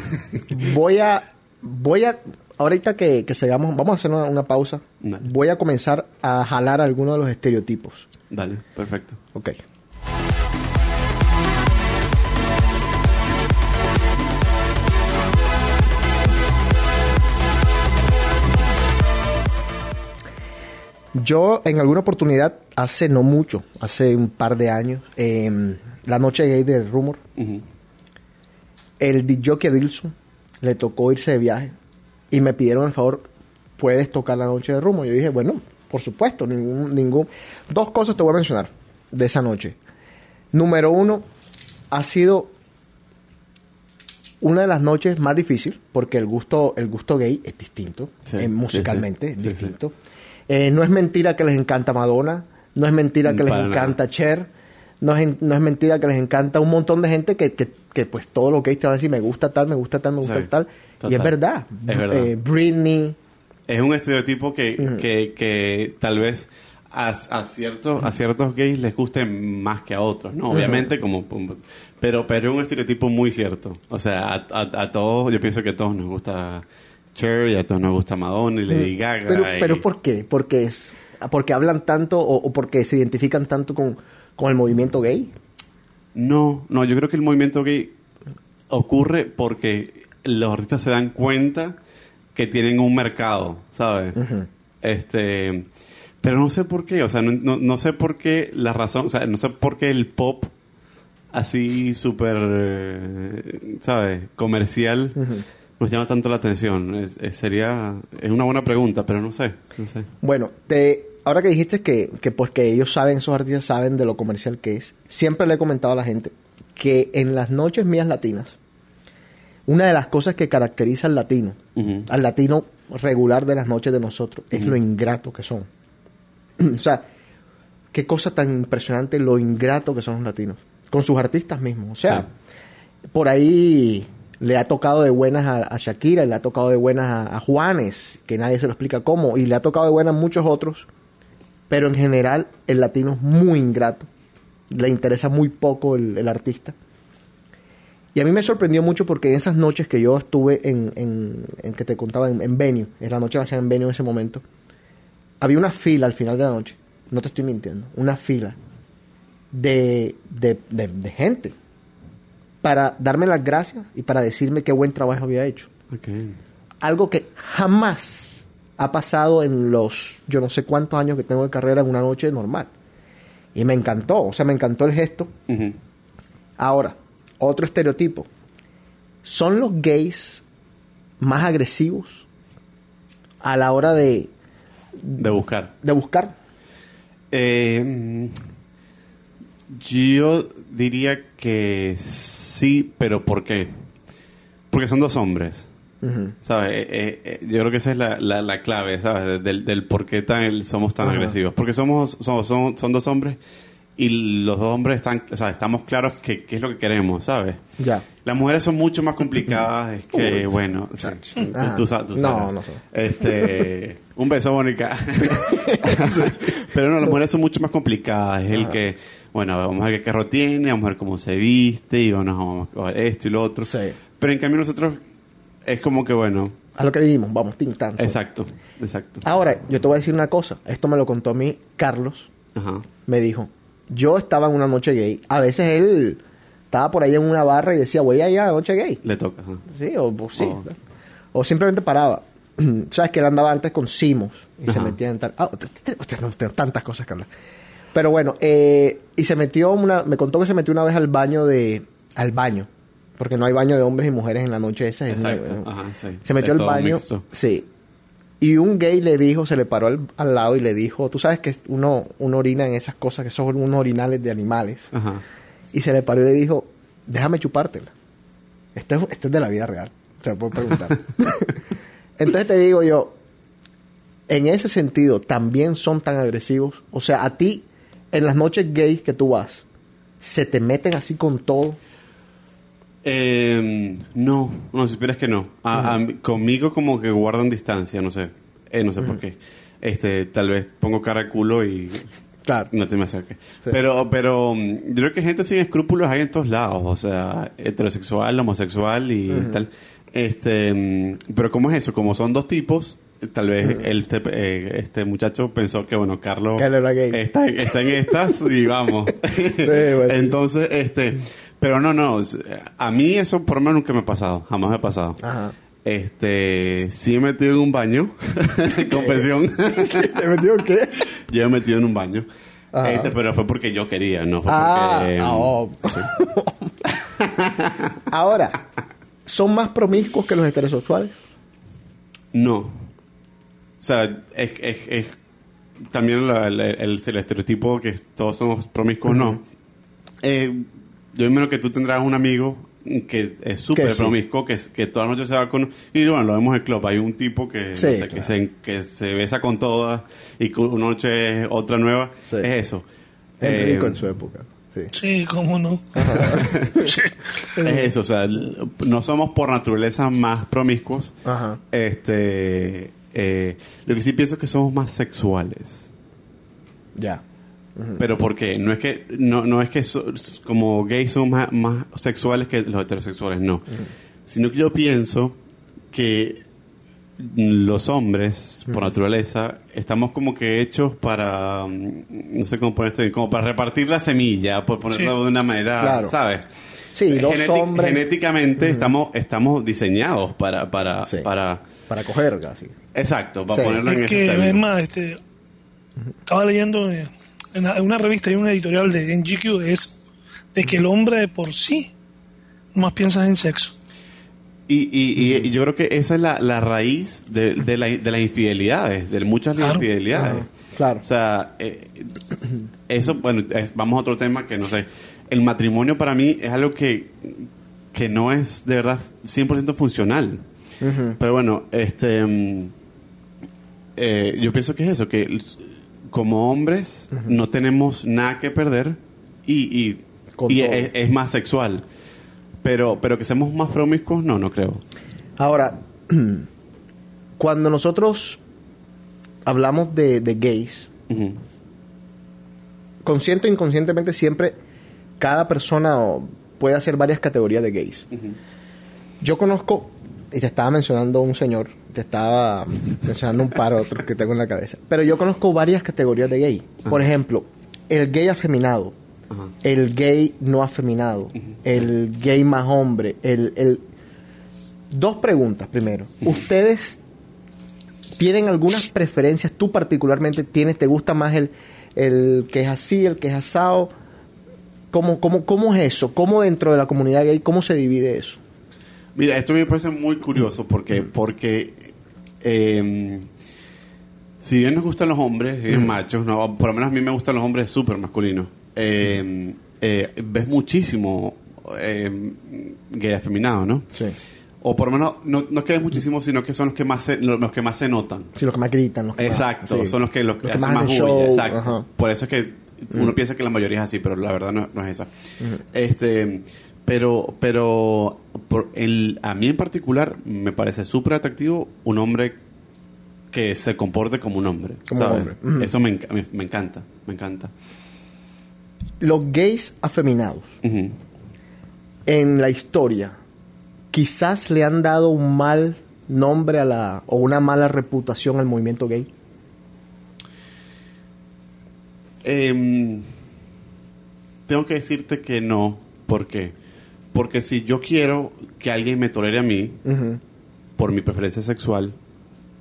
voy a... Voy a... Ahorita que, que sigamos, vamos a hacer una, una pausa. Dale. Voy a comenzar a jalar algunos de los estereotipos. Dale, perfecto. Ok. Yo en alguna oportunidad, hace no mucho, hace un par de años, en la noche gay de Rumor, el DJ Dilson le tocó irse de viaje y me pidieron el favor, ¿puedes tocar la noche de Rumor? Yo dije, bueno, por supuesto, ningún, ningún... Dos cosas te voy a mencionar de esa noche. Número uno, ha sido una de las noches más difíciles porque el gusto, el gusto gay es distinto, Sí, eh, musicalmente sí, es distinto. Eh, no es mentira que les encanta Madonna, no es mentira que les nada. encanta Cher, no es, no es mentira que les encanta un montón de gente que, que, que, pues todo lo que te van a decir me gusta tal, me gusta tal, me gusta Sí, tal. Y es verdad. Es verdad. Eh, Britney, Es un estereotipo que, que, que tal vez a, a ciertos, a ciertos gays les guste más que a otros, ¿no? Obviamente, como, como- pero, pero es un estereotipo muy cierto. O sea, a, a- a todos, yo pienso que a todos nos gusta Cher y a todos nos gusta Madonna y Lady Gaga. Pero, y- pero ¿por qué? Porque es porque hablan tanto o, o porque se identifican tanto con, con el movimiento gay. No, no, yo creo que el movimiento gay ocurre porque los artistas se dan cuenta que tienen un mercado, ¿sabes? Este, pero no sé por qué, o sea, no, no- no sé por qué la razón, o sea, no sé por qué el pop así súper, eh, ¿sabes? Comercial nos llama tanto la atención. Es, es- sería, es una buena pregunta, pero no sé, no sé. Bueno, te, ahora que dijiste que, que pues que ellos saben, esos artistas saben de lo comercial que es, siempre le he comentado a la gente que en las noches mías latinas, una de las cosas que caracteriza al latino, al latino regular de las noches de nosotros, es lo ingrato que son. o sea, qué cosa tan impresionante lo ingrato que son los latinos, con sus artistas mismos. O sea, por ahí le ha tocado de buenas a, Shakira, le ha tocado de buenas a, Juanes, que nadie se lo explica cómo, y le ha tocado de buenas a muchos otros, pero en general el latino es muy ingrato, le interesa muy poco el, artista. Y a mí me sorprendió mucho porque en esas noches que yo estuve en, en, en que te contaba en, en Venue, en la noche la hacían en Venue en ese momento, había una fila al final de la noche, no te estoy mintiendo, una fila de, de- de gente para darme las gracias y para decirme qué buen trabajo había hecho. Algo que jamás ha pasado en los yo no sé cuántos años que tengo de carrera en una noche normal. Y me encantó, o sea, me encantó el gesto. Ahora, otro estereotipo. ¿Son los gays más agresivos a la hora de, De buscar. de buscar. Eh, yo diría que sí, pero ¿por qué? Porque son dos hombres. ¿Sabes? Eh, eh, eh, yo creo que esa es la, la, la clave, ¿sabes? Del, del por qué tan, somos tan agresivos. Porque somos, somos son, son dos hombres y los dos hombres están, o sea, estamos claros que qué es lo que queremos, ¿sabes? Ya. Las mujeres son mucho más complicadas, es que, bueno, o sea, tú, Ajá. tú sa- tú No, sabes. no sé. Este, un beso, Mónica. Pero no, las mujeres son mucho más complicadas. Es el que, bueno, vamos a ver qué carro tiene, vamos a ver cómo se viste, y bueno, vamos a ver esto y lo otro. Sí. Pero en cambio nosotros es como que, bueno, A lo que vivimos, vamos, tin tan. exacto, exacto. Ahora, yo te voy a decir una cosa. Esto me lo contó a mí Carlos. Ajá. Me dijo, yo estaba en una noche gay. A veces él estaba por ahí en una barra y decía, voy allá a la noche gay. Le toca. ajá. Sí, o pues, sí. Oh. O simplemente paraba. Sabes que él andaba antes con Simos y se metía en tal. Ah, tengo tantas cosas que hablar. Pero bueno, eh, y se metió una. Me contó que se metió una vez al baño de. Al baño. Porque no hay baño de hombres y mujeres en la noche esa. es Exacto. Ajá, sí. Se metió Es al baño. mixto. Sí. Y un gay le dijo, se le paró al, al lado y le dijo, tú sabes que uno, uno orina en esas cosas que son unos orinales de animales. Ajá. Y se le paró y le dijo, déjame chupártela. Esto es, esto es de la vida real. Se lo puedo preguntar. Entonces te digo yo, en ese sentido, también son tan agresivos. O sea, a ti, en las noches gays que tú vas, se te meten así con todo. Eh, no, no, si supieras que no. A- a mí- conmigo como que guardan distancia, no sé. Eh, no sé por qué. Este, tal vez pongo cara de culo y Claro. no te me acerques. Sí. Pero, pero mm, yo creo que gente sin escrúpulos hay en todos lados. O sea, heterosexual, homosexual y tal. Este, mm, pero ¿cómo es eso? Como son dos tipos, tal vez el, este, este muchacho pensó que, bueno, Carlos. Está, está en estas y vamos. bueno, sí. Entonces, este, pero no, no, a mí eso por lo menos nunca me ha pasado, jamás me ha pasado. Ajá. Este, sí he metido en un baño, confesión. ¿Te metió qué? yo he metido en un baño. Ajá. Este, pero fue porque yo quería, no fue Ah, porque... ah, oh. Ahora, ¿son más promiscuos que los heterosexuales? No. O sea, es, es, es también la- la- el, el estereotipo que todos somos promiscuos, no. Eh, yo imagino que tú tendrás un amigo que es súper sí. promiscuo, que, es- que toda la noche se va con... Y bueno, lo vemos en el club. Hay un tipo que, no Sí, sé, claro. que, se, que se besa con todas y una noche es otra nueva. Sí. Es eso. Es Eh, rico en su época. Sí. Sí, cómo no. Es eso, o sea, no somos por naturaleza más promiscuos. Ajá. Este, eh, lo que sí pienso es que somos más sexuales. Ya. Pero ¿por qué? No es que, no, no es que so- como gays somos más, más sexuales que los heterosexuales, no. Sino que yo pienso que los hombres, por naturaleza, estamos como que hechos para, mm, no sé cómo poner esto, bien, como para repartir la semilla, por ponerlo Sí. de una manera, Claro. ¿sabes? Sí, dos Geneti- hombres. Genéticamente estamos, estamos diseñados para, para, Sí. para, Para coger casi. exacto, para Sí. ponerlo en Es ese que, es término. más, este, estaba leyendo eh, en una- revista y un editorial de en GQ es de que el hombre de por sí más piensa en sexo. Y, y, y- y yo creo que esa es la, la raíz de, de, la- de las infidelidades, de muchas Claro. infidelidades. Claro. O sea, eh, eso, bueno, es- vamos a otro tema que no sé. El matrimonio para mí es algo que, que no es de verdad 100% funcional. Pero bueno, este mm, eh, yo pienso que es eso, que como hombres no tenemos nada que perder y, y, es más sexual. Pero, pero que seamos más promiscuos, no, no creo. Ahora, cuando nosotros hablamos de, de gays, consciente o inconscientemente siempre cada persona puede hacer varias categorías de gays. Yo conozco, y te estaba mencionando un señor, te estaba mencionando un par otros que tengo en la cabeza, pero yo conozco varias categorías de gay. Por ejemplo, el gay afeminado, Ajá. el gay no afeminado, el gay más hombre, el, el... Dos preguntas primero. ¿Ustedes tienen algunas preferencias? ¿Tú particularmente tienes, te gusta más el, el que es así, el que es asado? ¿Cómo, cómo, ¿Cómo es eso? ¿Cómo dentro de la comunidad gay, cómo se divide eso? Mira, esto me parece muy curioso porque, porque eh, Si bien nos gustan los hombres, bien machos, no, por lo menos a mí me gustan los hombres súper masculinos. Eh, eh, ves muchísimo eh, gay afeminado, ¿no? Sí. O por lo menos, no, no es que ves muchísimo, sino que son los que más se, los que más se notan. Sí, los que más gritan. Los que más- Exacto, sí. son los que, los que Los que hacen más más hacen bulla, exacto. ajá. Por eso es que uno piensa que la mayoría es así, pero la verdad no, no es esa. Este, pero, pero por el, a mí en particular me parece súper atractivo un hombre que se comporte como un hombre. Como un ¿sabes? hombre. Eso me, me, me encanta, me encanta. Los gays afeminados en la historia quizás le han dado un mal nombre a la o una mala reputación al movimiento gay. Em, tengo que decirte que no. ¿Por qué? Porque si yo quiero que alguien me tolere a mí por mi preferencia sexual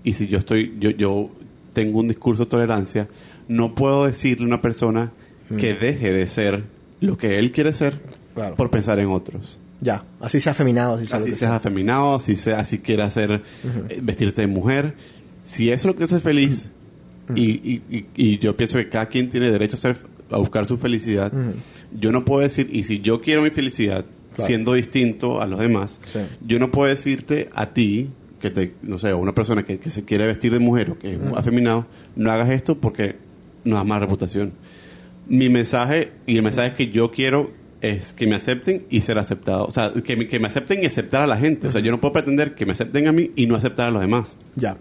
y si yo estoy yo yo tengo un discurso de tolerancia, no puedo decirle a una persona que deje de ser lo que él quiere ser Claro. por pensar en otros. Ya, así sea afeminado, lo Así seas sea. afeminado, así sea, así quiera hacer eh, vestirte de mujer, si eso es lo que te hace feliz y, y- y- y yo pienso que cada quien tiene derecho a ser a buscar su felicidad, yo no puedo decir y si yo quiero mi felicidad Claro. siendo distinto a los demás, Sí. yo no puedo decirte a ti que te, no sé, una persona que, que se quiere vestir de mujer o que es afeminado, no hagas esto porque no da más reputación. Mi mensaje y el mensaje que yo quiero es que me acepten y ser aceptado. O sea, que me, que me acepten y aceptar a la gente. O sea, yo no puedo pretender que me acepten a mí y no aceptar a los demás. Ya.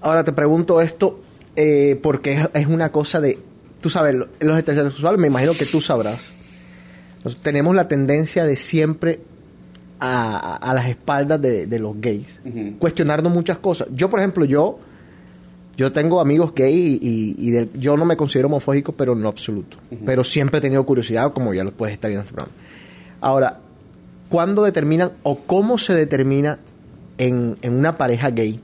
Ahora te pregunto esto eh, porque es, es una cosa de, tú sabes, lo- los heterosexuales, me imagino que tú sabrás, Nos- tenemos la tendencia de siempre a, a las espaldas de, de los gays, cuestionarnos muchas cosas. Yo, por ejemplo, yo, yo tengo amigos gay y, yo no me considero homofóbico, pero en lo absoluto. Pero siempre he tenido curiosidad, como ya lo puedes estar viendo en este programa. Ahora, ¿cuándo determinan o cómo se determina en, en una pareja gay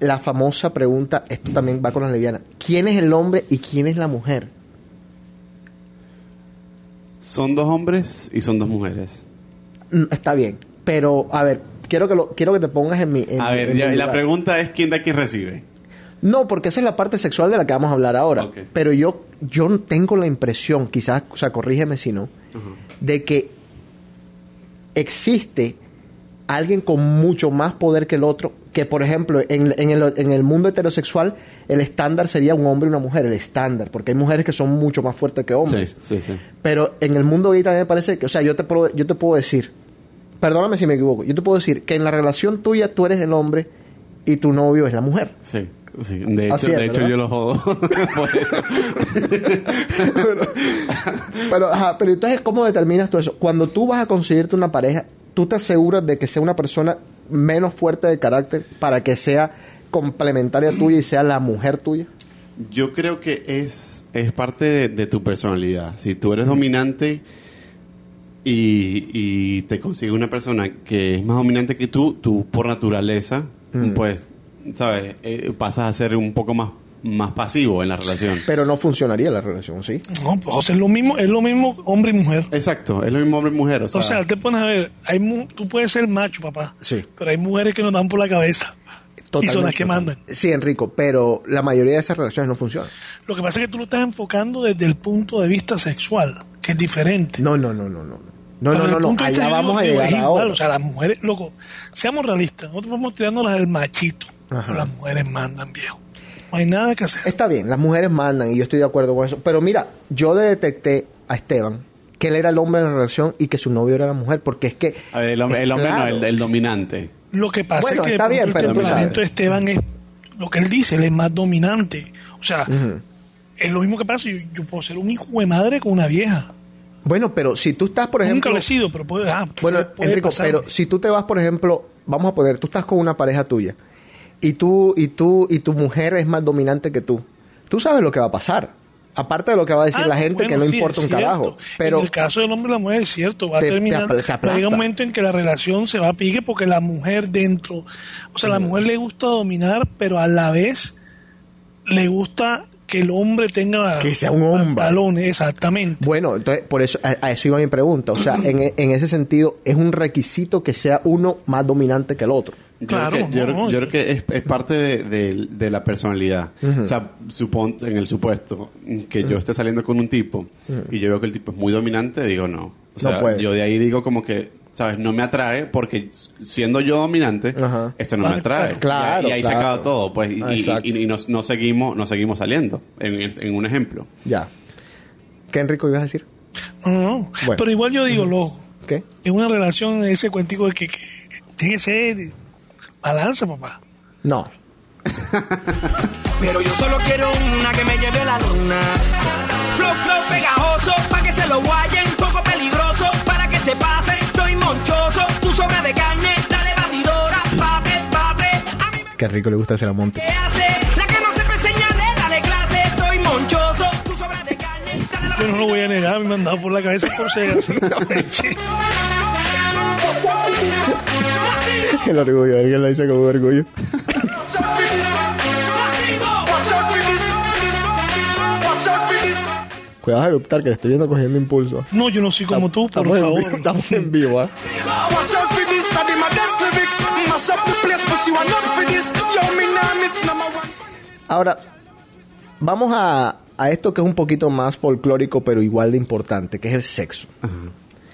la famosa pregunta, esto también va con las lesbianas, ¿quién es el hombre y quién es la mujer? Son dos hombres y son dos mujeres. Mm, Está bien, pero a ver, quiero que lo, quiero que te pongas en mi... en a ver, en ya- mi la pregunta es quién da quién recibe. No, porque esa es la parte sexual de la que vamos a hablar ahora. Pero yo, yo tengo la impresión, quizás, o sea, corrígeme si no, de que existe alguien con mucho más poder que el otro, que por ejemplo, en, en el, en el mundo heterosexual, el estándar sería un hombre y una mujer, el estándar, porque hay mujeres que son mucho más fuertes que hombres. Sí, sí, sí. Pero en el mundo gay también me parece que, o sea, yo te, puedo- yo te puedo decir, perdóname si me equivoco, yo te puedo decir que en la relación tuya tú eres el hombre y tu novio es la mujer. Sí, sí. De hecho, Así es, de hecho ¿verdad? yo lo jodo. Por eso. Pero, ajá, pero entonces, ¿cómo determinas tú eso? Cuando tú vas a conseguirte una pareja, ¿tú te aseguras de que sea una persona menos fuerte de carácter para que sea complementaria tuya y sea la mujer tuya? Yo creo que es, es parte de, de tu personalidad. Si tú eres dominante y, y te consigue una persona que es más dominante que tú, tú por naturaleza, pues, ¿sabes? Eh, pasas a ser un poco más, más pasivo en la relación. Pero no funcionaría la relación, ¿sí? No, pues, o sea, es lo mismo, es lo mismo hombre y mujer. Exacto, es lo mismo hombre y mujer. O sea, O sea, te pones a ver, hay mu- tú puedes ser macho, papá, Sí. pero hay mujeres que nos dan por la cabeza y son las que mandan. Sí, Enrico, pero la mayoría de esas relaciones no funcionan. Lo que pasa es que tú lo estás enfocando desde el punto de vista sexual, que es diferente. No, no, no, no, no. No, Pero no, no, no. Allá vamos a llegar igual, ahora. O sea, las mujeres, loco, seamos realistas, nosotros vamos tirando las del machito, Ajá. pero las mujeres mandan, viejo. No hay nada que hacer. Está bien, las mujeres mandan y yo estoy de acuerdo con eso. Pero mira, yo le detecté a Esteban que él era el hombre de la relación y que su novio era la mujer, porque es que... a ver, el hombre, es el hombre no, el, el dominante. Lo que pasa Bueno, es que está bien, pero el tú temperamento de Esteban es lo que él dice, él es más dominante. O sea, es lo mismo que pasa, yo, yo puedo ser un hijo de madre con una vieja. Bueno, pero si tú estás, por Nunca ejemplo... lo he sido, pero puede, ah, Bueno, puede- Enrico, pero si tú te vas, por ejemplo, vamos a poner, tú estás con una pareja tuya y tú y tú y tu mujer es más dominante que tú. Tú sabes lo que va a pasar. Aparte de lo que va a decir Ah, la gente que no sí, importa un carajo. Pero en el caso del hombre y la mujer es cierto, va Te- a te terminar. apl- te va a aplasta. llegar un momento en que la relación se va a pique porque la mujer dentro, o sea, la mujer le gusta dominar, pero a la vez le gusta que el hombre tenga Que sea un hombre. pantalones, exactamente. Bueno, entonces, por eso, a, a eso iba mi pregunta. O sea, en, e- en ese sentido, es un requisito que sea uno más dominante que el otro. Yo Claro, creo que, yo, no, creo- no. yo creo que es, es parte de, de- de la personalidad. O sea, supon, en el supuesto que yo esté saliendo con un tipo y yo veo que el tipo es muy dominante, digo no. O sea, puede. yo de ahí digo como que, ¿sabes? No me atrae porque siendo yo dominante, Ajá. esto no me atrae. claro, y, ahí se claro. acaba todo, pues. Y, Ah, y- exacto. y- y nos- no, seguimos, no seguimos saliendo, en, en un ejemplo. Ya. ¿Qué Enrico ibas a decir? No, no, no. Bueno. Pero igual yo digo, loco, ¿Qué? en una relación, ese cuentico de que, que tiene que ser balanza, papá. No. Pero yo solo quiero una que me lleve a la luna. Flow, flow pegajoso, pa' que se lo guayen. Poco peligroso, para que se pase. Estoy monchoso, tú sobra de carne. Dale batidora, pape, pape. A mí me Qué rico le gusta hacer a Monte. que hace. La que no se señale, dale clase. Estoy monchoso, tú sobra de carne. Dale la Yo no lo voy a negar, me han dado por la cabeza por ser así. El orgullo, alguien lo dice con orgullo. Cuidado de eruptar, que le estoy viendo cogiendo impulso. No, yo no soy como tú, por estamos En, favor. vivo- estamos en vivo, ¿ah? One. Ahora, vamos a, a esto que es un poquito más folclórico, pero igual de importante, que es el sexo.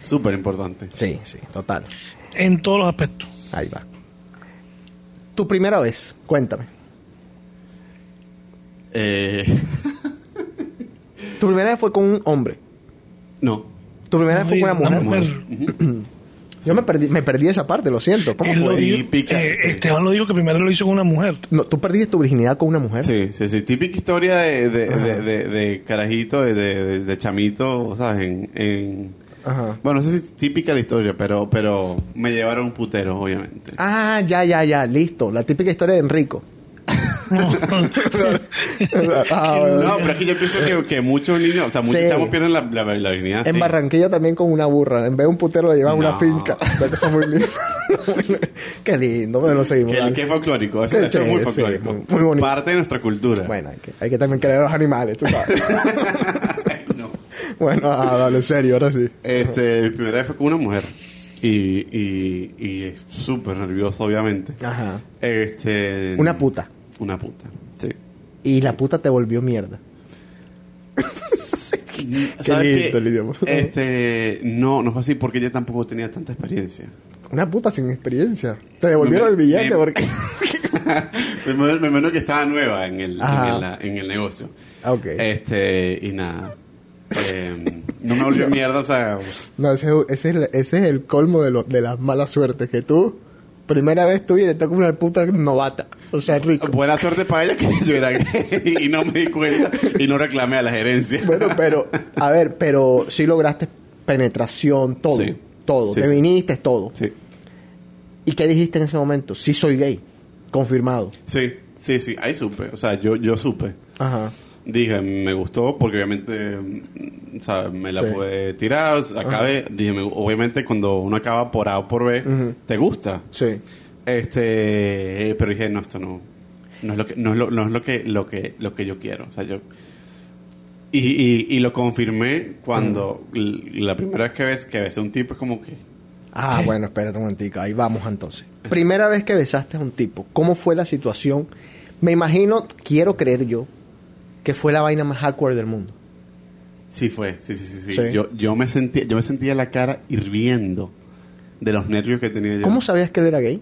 Súper importante. Sí, sí, total. En todos los aspectos. Ahí va. Tu primera vez, cuéntame. Eh, Tu primera vez fue con un hombre. no. Tu primera vez fue con una mujer. Yo me perdí, me perdí esa parte, lo siento. ¿Cómo lo fue? Típica, eh. Esteban lo dijo que primero lo hizo con una mujer. No, ¿Tú perdiste tu virginidad con una mujer? Sí, sí, sí. Típica historia de, de, de, de- de carajito, de, de, de chamito, ¿sabes? En, en- Ajá. Bueno, no sé si es típica la historia, pero, pero me llevaron un putero, obviamente. Ah, ya, ya, ya, listo. La típica historia de Enrico. Ah, bueno. No, pero que yo pienso que, que muchos niños, o sea, muchos Sí. chamos pierden la, la, la virginidad. En sí. Barranquilla también con una burra. En vez de un putero le llevan una No. finca. Cosa muy linda. Qué lindo. Bueno, lo seguimos. Que es folclórico, eso, es muy sí, folclórico. muy- muy bonito. Parte de nuestra cultura. Bueno, hay que, hay que también querer a los animales, tú sabes. No. bueno, ah, dale, en serio, ahora sí. Este, mi primera vez fue con una mujer. Y, y, y es súper nervioso, obviamente. Ajá. Este, Una puta. Una puta, sí. Y la puta te volvió mierda. ¿Sabes qué? el idioma. Este, no, no fue así porque ella tampoco tenía tanta experiencia. Una puta sin experiencia. Te devolvieron Me- el billete me- porque... me imagino que estaba nueva en el, en el, la- en el negocio. Ah, ok. Este, y nada. Eh, no me volvió mierda, o sea, No, ese, ese es el, ese es el colmo de, lo, de las malas suertes. Que tú, primera vez tú y le toca una puta novata. O sea, rico. buena suerte para ella que yo era gay y no me di cuenta y no reclamé a la gerencia. Bueno, pero, a ver, pero sí lograste penetración, todo. Sí. Todo. Sí, Te sí. viniste, todo. Sí, ¿Y qué dijiste en ese momento? Sí soy gay. Confirmado. sí, sí, sí, ahí supe, o sea, yo, yo supe. Ajá. Dije, me gustó porque obviamente, mm, me la Sí. pude tirar, acabé, dije, me- obviamente cuando uno acaba por A o por B, te gusta. Sí. Este, pero dije, no, esto no, no es lo que, no es lo, no es lo que, lo que, lo que yo quiero. O sea, yo y, y, y lo confirmé cuando l- la primera vez que ves que besé a un tipo es como que Ah, bueno, espérate un momentico. Ahí vamos entonces. Primera vez que besaste a un tipo. ¿Cómo fue la situación? Me imagino, quiero creer yo, que fue la vaina más awkward del mundo. sí fue, sí, sí, sí, sí. Sí. Yo, yo me sentía, yo me sentía la cara hirviendo de los nervios que tenía yo. ¿Cómo sabías que él era gay?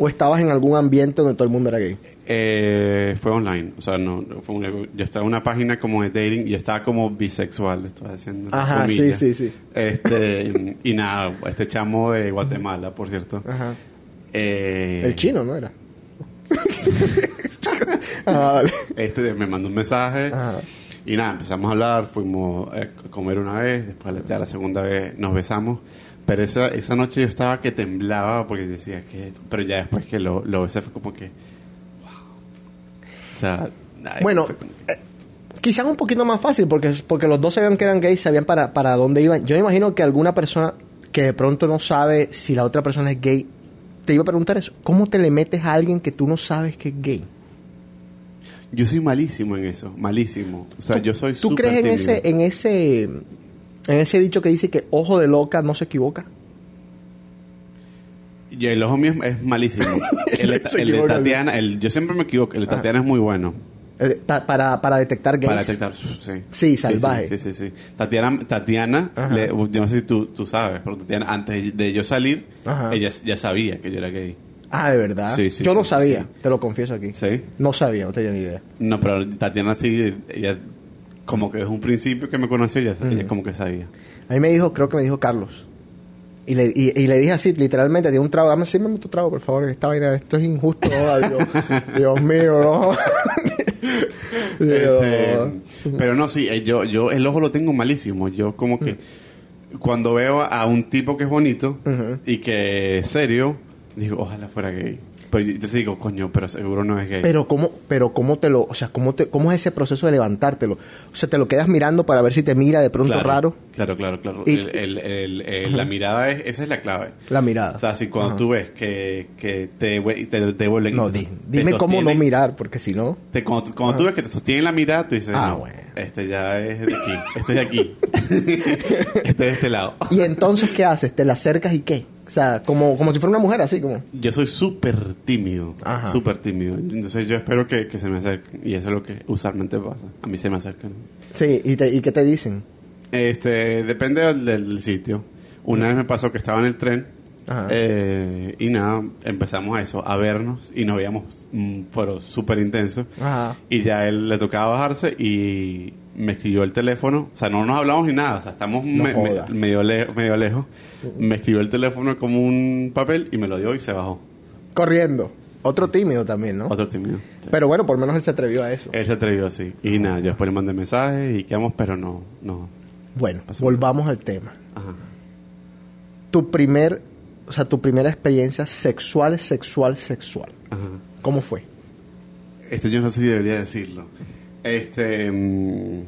¿O estabas en algún ambiente donde todo el mundo era gay? Eh, fue online, o sea, no, no fue un- yo estaba en una página como de dating y estaba como bisexual, estoy haciendo Ajá, comillas. sí, sí, sí. Este, y nada, este chamo de Guatemala, por cierto. Ajá. Eh, El chino, ¿no era? ah, vale. Este me mandó un mensaje Ajá. y nada, empezamos a hablar, fuimos a comer una vez, después ya la segunda vez nos besamos. Pero esa, esa noche yo estaba que temblaba porque decía que... Pero ya después que lo, lo besé fue como que... Wow. O sea... ay, Bueno, eh, quizás un poquito más fácil, porque, porque los dos sabían que eran gays, sabían para, para dónde iban. Yo me imagino que alguna persona que de pronto no sabe si la otra persona es gay, te iba a preguntar eso. ¿Cómo te le metes a alguien que tú no sabes que es gay? Yo soy malísimo en eso, malísimo. O sea, yo soy ¿Tú crees en tímido. ese, en ese en ese dicho que dice que ojo de loca no se equivoca? Y el ojo mío es, es malísimo. el, de- el Tatiana, el, yo siempre me equivoco. El de Tatiana es muy bueno. Para, para detectar gays. Para detectar, sí. Sí, salvaje. Sí, sí, sí. sí. Tatiana, Tatiana le- yo no sé si tú, tú sabes, pero Tatiana, antes de yo salir, Ajá. ella ya sabía que yo era gay. Ah, de verdad. Sí, sí, Yo sí, no sí, sabía, te lo confieso aquí. Sí. No sabía, no tenía ni idea. No, pero Tatiana sí, ella como que desde un principio que me conoció, ella, ella como que sabía. A mí me dijo, creo que me dijo Carlos. Y le, y, y le dije así, literalmente, tiene un trago, dame sí, tu trago, por favor, esta vaina, esto es injusto, Dios, Dios mío, no. Este, pero no, sí, eh, yo, yo el ojo lo tengo malísimo. Yo como que cuando veo a un tipo que es bonito y que es serio, digo, ojalá fuera gay. Pero yo- entonces digo, coño, pero seguro no es gay. Pero cómo, pero cómo te lo, o sea, cómo te, cómo es ese proceso de levantártelo. O sea, te lo quedas mirando para ver si te mira de pronto claro, raro. Claro, claro, claro. Y- El- el- el- el- la mirada es, esa es la clave. La mirada. O sea, si cuando Ajá. tú ves que, que te, te, te devuelven... No, di- te dime cómo no mirar, porque si no. Te, cuando cuando tú ves que te sostienen la mirada, tú dices, Ah, no, bueno. este ya es de aquí, este es de aquí, este es de este lado. Y entonces, ¿qué haces? ¿Te la acercas y qué? O sea, como, como si fuera una mujer, así como. Yo soy súper tímido, Ajá. súper tímido. Entonces yo espero que, que se me acerquen. Y eso es lo que usualmente pasa. A mí se me acercan. Sí, ¿y, te, y qué te dicen? Este, depende del, del sitio. Una vez me pasó que estaba en el tren Ajá. eh, y nada, empezamos a eso, a vernos y nos veíamos, mm, pero súper intenso. Ajá. Y ya él le tocaba bajarse y me escribió el teléfono. O sea, no nos hablamos ni nada. O sea, estamos No me- me- jodas. medio, le- medio lejos. Me escribió el teléfono como un papel y me lo dio y se bajó. Corriendo. Otro tímido también, ¿no? Otro tímido. sí. Pero bueno, por lo menos él se atrevió a eso. Él se atrevió así. Y nada, yo después le mandé mensajes y quedamos, pero no, no. Bueno, Pasó. volvamos al tema. Ajá. Tu primer, o sea, tu primera experiencia sexual, sexual, sexual. Ajá. ¿Cómo fue? Esto yo no sé si debería decirlo. Este. mm,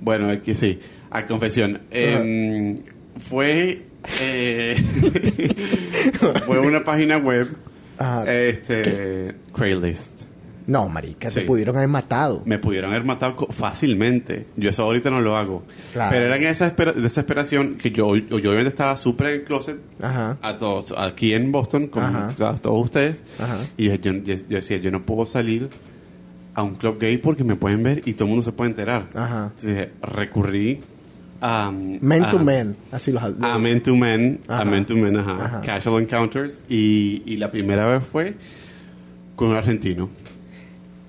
bueno, aquí sí. A confesión. Em, fue. eh, fue una página web. Ajá. Este. Craigslist. No, marica, Sí. pudieron haber matado. Me pudieron haber matado co- fácilmente. Yo eso ahorita no lo hago. Claro. Pero era en esa espera- desesperación que yo, yo obviamente estaba súper en el closet Ajá. a todos, aquí en Boston, como Ajá. a todos ustedes. Ajá. Y yo, yo- yo decía, yo no puedo salir a un club gay porque me pueden ver y todo el mundo se puede enterar. Ajá. Entonces recurrí a... Men a- to men. Así los A men to men, Ajá. a men to men, ajá. Ajá. Casual encounters. Y, y la primera vez fue con un argentino.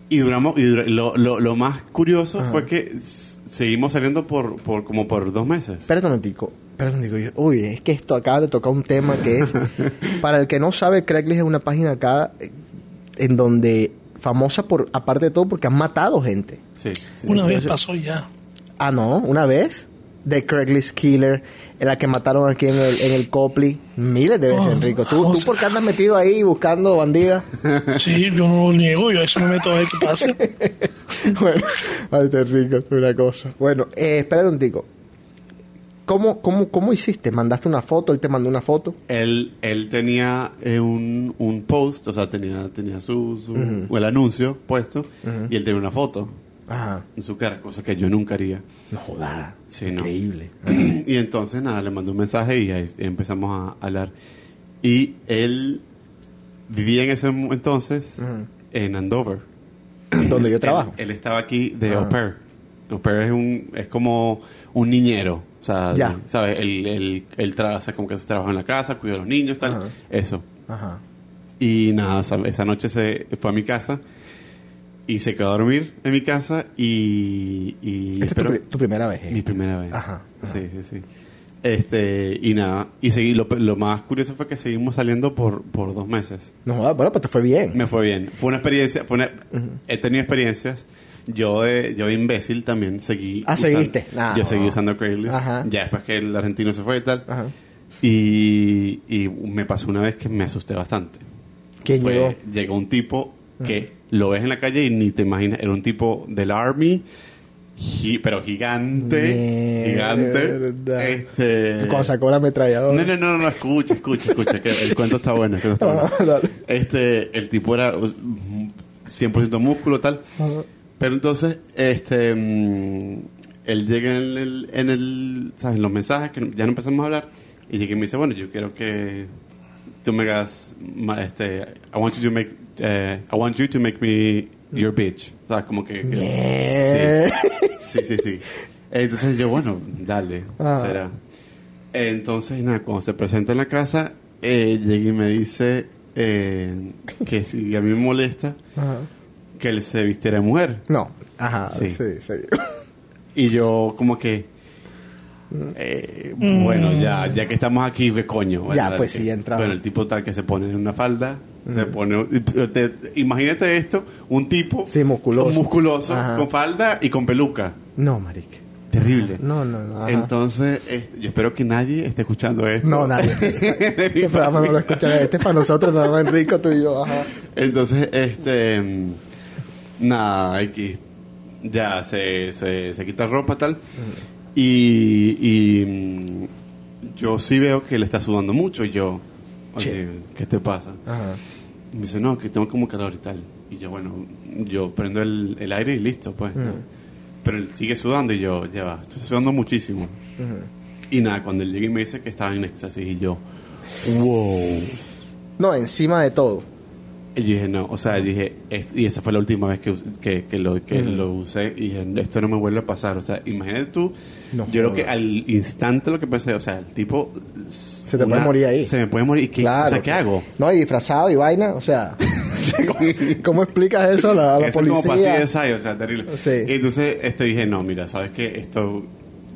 Y duramos, y dura- lo, lo, lo más curioso fue que seguimos saliendo por, por como por dos meses. Espérate un momentico. Un momentico. Yo- Uy, es que esto acaba de tocar un tema que es... para el que no sabe, Craigslist es una página acá eh, en donde... Famosa por, aparte de todo, porque han matado gente. Sí, sí. Una vez pasó ya. Ah, no, una vez. The Craigslist Killer, en la que mataron aquí en el, en el Copley. Miles de veces, Oh, Enrico. ¿Tú, ¿Tú sea- por qué andas metido ahí buscando bandidas? Sí, yo no lo niego, yo a eso me meto a ver qué pasa. bueno, ay, te rico, es una cosa. Bueno, eh, espérate un tico. ¿Cómo, cómo, ¿Cómo hiciste? ¿Mandaste una foto? ¿Él te mandó una foto? Él, él tenía eh, un, un post, o sea, tenía, tenía su, su- el anuncio puesto y él tenía una foto Ajá. en su cara, cosa que yo nunca haría. No jodas. Sí, no. Increíble. y entonces, nada, le mandé un mensaje y ahí empezamos a hablar. Y él vivía en ese entonces en Andover. Donde yo trabajo. Él, él estaba aquí de Ah. au pair. Au pair es, un, es como un niñero. Sea, Ya. ¿sabes? Él, él tra- o sea, como que se trabaja en la casa, cuida a los niños, tal. Ajá. Eso. Ajá. Y nada, esa, noche se fue a mi casa y se quedó a dormir en mi casa y... y Esta es tu, tu primera vez. ¿eh? mi primera vez. Ajá, ajá. Sí, sí, sí. Este, y nada, y seguí, lo, lo más curioso fue que seguimos saliendo por, por dos meses. No bueno, pues te fue bien. Me fue bien. Fue una experiencia, fue una, he tenido experiencias. Yo de, yo de imbécil también seguí. Ah, usando- seguiste. Nah, yo seguí usando Craigslist. Ajá. Ya después que el argentino se fue y tal. Ajá. Y, y me pasó una vez que me asusté bastante. ¿Quién Fue- llegó? llegó un tipo que lo ves en la calle y ni te imaginas. Era un tipo del Army, gi- pero gigante. Gigante. Este. Cuando sacó la ametralladora. No, no, no, no, escucha, escucha, escucha, que el cuento está bueno, el cuento está bueno. Este, el tipo era uh, 100% músculo, tal. Pero entonces, este, mm, él llega en el, en el, ¿sabes? En los mensajes que ya no empezamos a hablar y llega y me dice, bueno, yo quiero que tú me hagas, ma- este, I want you to make, eh, I want you to make me your bitch. O sea, como que, que- sí, sí, sí, sí. Entonces yo, bueno, dale, Ah. será. Entonces, nada, cuando se presenta en la casa, eh, llega y me dice eh, que si a mí me molesta Ajá. Que él se vistiera de mujer. No. Ajá, sí, Sí. sí. Y yo como que... eh, Bueno, ya ya que estamos aquí, ¿qué coño? Ya, pues sí, ya entramos. Bueno, el tipo tal que se pone en una falda, se pone... te- imagínate esto, un tipo... Sí, musculoso. musculoso, Ajá. con falda y con peluca. No, marica. Terrible. No, no, no. ajá. Entonces, este, yo espero que nadie esté escuchando esto. No, nadie. este programa no lo escuchan. Este es para nosotros, nada más Enrico, tú y yo. Ajá. Entonces, este. Nada, X. Ya se, se, se quita ropa, tal. Y. y mm, yo sí veo que le está sudando mucho. Y yo. Oye, ¿qué te pasa? Y me dice, no, que tengo como calor y tal. Y yo, bueno, yo prendo el, el aire y listo, pues. ¿no? Pero él sigue sudando y yo, ya va, estoy sudando muchísimo. Y nada, cuando él llega y me dice que estaba en éxtasis y yo, wow. No, encima de todo. Y yo dije, no, o sea, dije, y esa fue la última vez que, que, que lo, que lo usé y dije, esto no me vuelve a pasar. O sea, imagínate tú, No yo creo jodas. que al instante lo que pensé, o sea, el tipo... Se te puede morir ahí. Se me puede morir. ¿Y qué, Claro. o sea, ¿qué hago? No, y disfrazado y vaina, o sea. ¿Cómo explicas eso a la, a la Eso es como policía? pasé de ensayo, o sea, terrible. Sí. Y entonces este, dije, no, mira, ¿sabes qué? Esto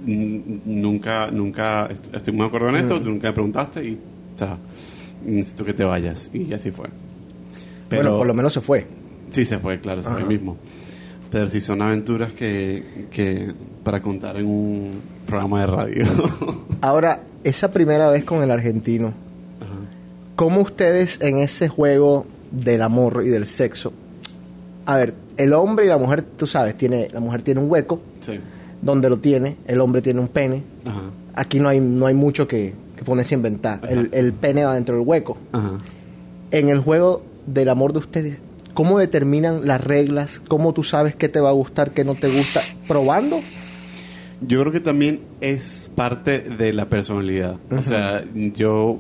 nunca, nunca, est- estoy muy de acuerdo en esto, Mm. nunca me preguntaste y, o sea, necesito que te vayas. Y así fue. Pero bueno, por lo menos se fue. sí se fue, claro, se fue Ajá. mismo. Pero sí son aventuras que, que para contar en un programa de radio. Ahora, esa primera vez con el argentino, Ajá. ¿cómo ustedes en ese juego del amor y del sexo? A ver, el hombre y la mujer, tú sabes, tiene, la mujer tiene un hueco Sí. donde lo tiene, el hombre tiene un pene. Ajá. Aquí no hay, no hay mucho que, que ponerse a inventar. El, el pene va dentro del hueco. Ajá. En el juego del amor de ustedes, ¿cómo determinan las reglas? ¿Cómo tú sabes qué te va a gustar, qué no te gusta? ¿Probando? Yo creo que también es parte de la personalidad. O sea, yo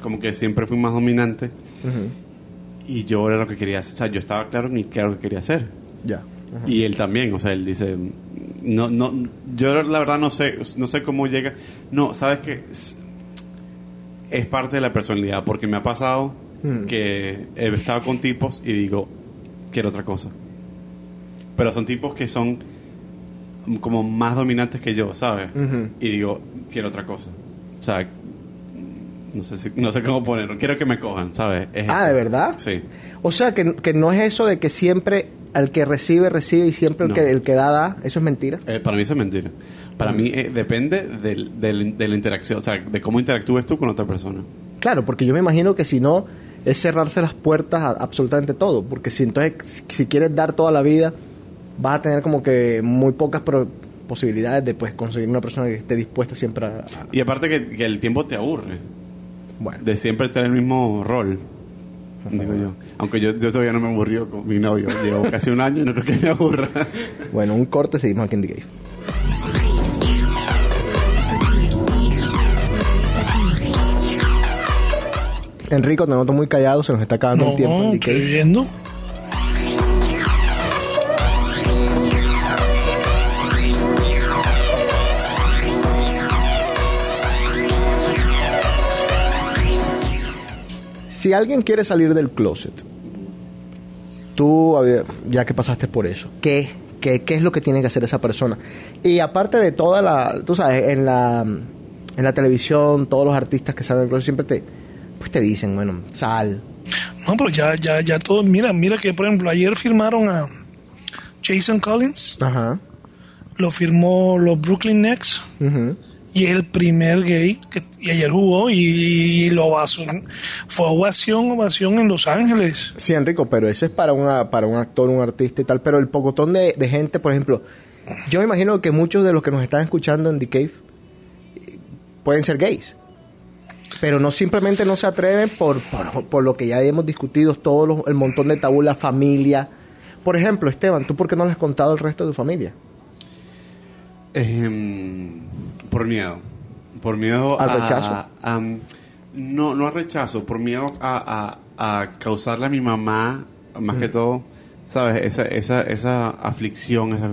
como que siempre fui más dominante y yo era lo que quería hacer. O sea, yo estaba claro en qué era lo que quería hacer. Ya. Y él también, o sea, él dice, no, no, yo la verdad no sé, no sé cómo llega. No, sabes que es, es parte de la personalidad, porque me ha pasado Mm. que he estado con tipos y digo, quiero otra cosa. Pero son tipos que son como más dominantes que yo, ¿sabes? Y digo, quiero otra cosa. O sea, no sé, si- no sé cómo ponerlo. Quiero que me cojan, ¿sabes? Es Ah, eso. ¿de verdad? Sí. O sea, que, que no es eso de que siempre al que recibe, recibe y siempre el, No. que, el que da, da. Eso es mentira. Eh, para mí eso es mentira. Para mí eh, depende del, del- de la interacción, o sea, de cómo interactúes tú con otra persona. Claro, porque yo me imagino que si no, es cerrarse las puertas a absolutamente todo. Porque si entonces, si, quieres dar toda la vida, vas a tener como que muy pocas pro- posibilidades de pues, conseguir una persona que esté dispuesta siempre a... a- Y aparte que, que el tiempo te aburre, bueno, de siempre tener el mismo rol, digo yo. Aunque yo, yo todavía no me aburrió con mi novio, llevo casi un año y no creo que me aburra. bueno, un corte, seguimos aquí en The Cave. Enrico, te noto muy callado, se nos está acabando No, el tiempo The estoy viendo. Si alguien quiere salir del closet, tú, a ver, ya que pasaste por eso, ¿qué, qué, qué es lo que tiene que hacer esa persona? Y aparte de toda la, tú sabes, en la, en la televisión, todos los artistas que salen del closet siempre te, pues te dicen, bueno, sal. No, pero ya, ya, ya todo. Mira, mira que, por ejemplo, ayer firmaron a Jason Collins, Ajá. lo firmó los Brooklyn Nets ujú. y es el primer gay que y ayer jugó y, y lo ovación, fue ovación, ovación en Los Ángeles. Sí, Enrico, pero eso es para, una, para un actor, un artista y tal. Pero el pocotón de, de gente, por ejemplo, yo me imagino que muchos de los que nos están escuchando en The Cave eh, pueden ser gays. Pero no simplemente no se atreven por, por, por lo que ya hemos discutido, todo lo- el montón de tabú, la familia. por ejemplo, Esteban, ¿tú por qué no le has contado al resto de tu familia? Em, por miedo. Por miedo ¿Al a- rechazo? a- no, no al rechazo, por miedo a, a- a causarle a mi mamá, más que todo, ¿sabes? Esa, esa, esa aflicción, esa,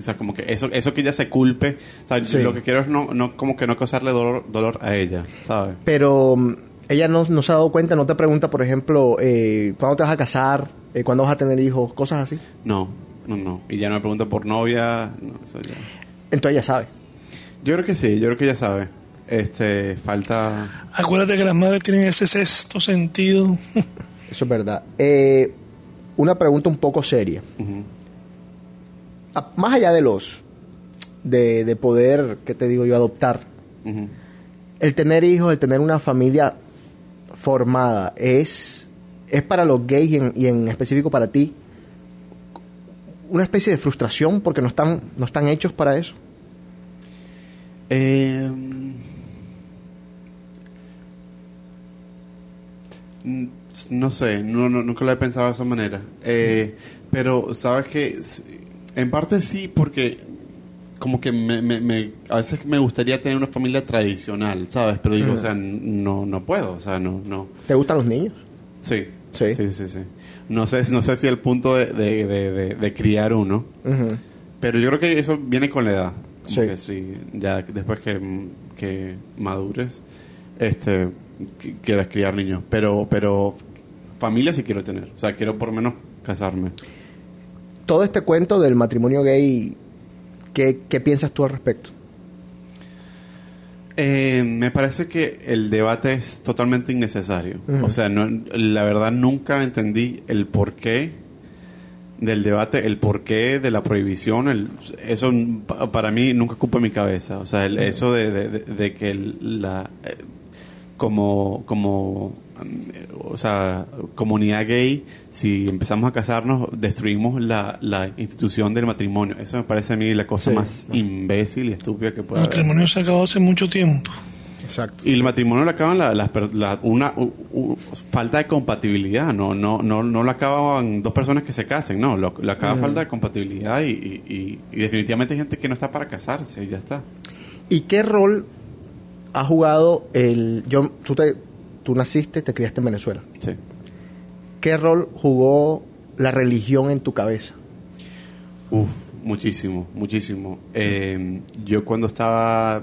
sea, como que eso, eso que ella se culpe, ¿sabes? Sí. Lo que quiero es no, no, como que no causarle dolor, dolor a ella, ¿sabes? Pero mm, ella no, no se ha dado cuenta, no te pregunta, por ejemplo, eh, ¿cuándo te vas a casar? Eh, ¿Cuándo vas a tener hijos? Cosas así. No, no, no. Y ya no me pregunta por novia, no, eso ya. Entonces ella sabe. Yo creo que sí, yo creo que ella sabe. Este, falta... Acuérdate que las madres tienen ese sexto sentido. Eso es verdad. Eh, una pregunta un poco seria. A- más allá de los... De, de poder, ¿qué te digo yo? Adoptar. El tener hijos, el tener una familia formada, es, es para los gays y en, y en específico para ti una especie de frustración porque no están, no están hechos para eso. Eh, no sé, no, no- nunca lo he pensado de esa manera. Eh, pero, ¿sabes que En parte sí, porque como que me, me- me- a veces me gustaría tener una familia tradicional, ¿sabes? Pero digo, o sea, no, no puedo, o sea, no, no. ¿Te gustan los niños? Sí. Sí. Sí, sí, sí. No sé, no sé si el punto de, de- de- criar uno, pero yo creo que eso viene con la edad. Como Sí. que sí, ya después que, que madures, este, qu- quieras criar niños. Pero, pero familia sí quiero tener. O sea, quiero por lo menos casarme. Todo este cuento del matrimonio gay, ¿qué, qué piensas tú al respecto? Eh, me parece que el debate es totalmente innecesario. O sea, no, la verdad nunca entendí el porqué del debate, el porqué de la prohibición. El, eso pa- para mí nunca ocupa mi cabeza. O sea, el- eso de, de- de- de que el- la eh, como como o sea comunidad gay si empezamos a casarnos destruimos la, la institución del matrimonio eso me parece a mí la cosa Sí. más imbécil y estúpida que El puede haber matrimonio se acabó hace mucho tiempo. Exacto. y el matrimonio lo acaban la, la- una u- u- falta de compatibilidad, no no no no lo acaban dos personas que se casen, no, lo, lo acaba falta de compatibilidad y, y- y- y definitivamente hay gente que no está para casarse, y ya está. ¿Y qué rol ha jugado el... Yo, tú, te, tú naciste, te criaste en Venezuela. Sí. ¿Qué rol jugó la religión en tu cabeza? Uf, muchísimo, muchísimo. Eh, yo cuando estaba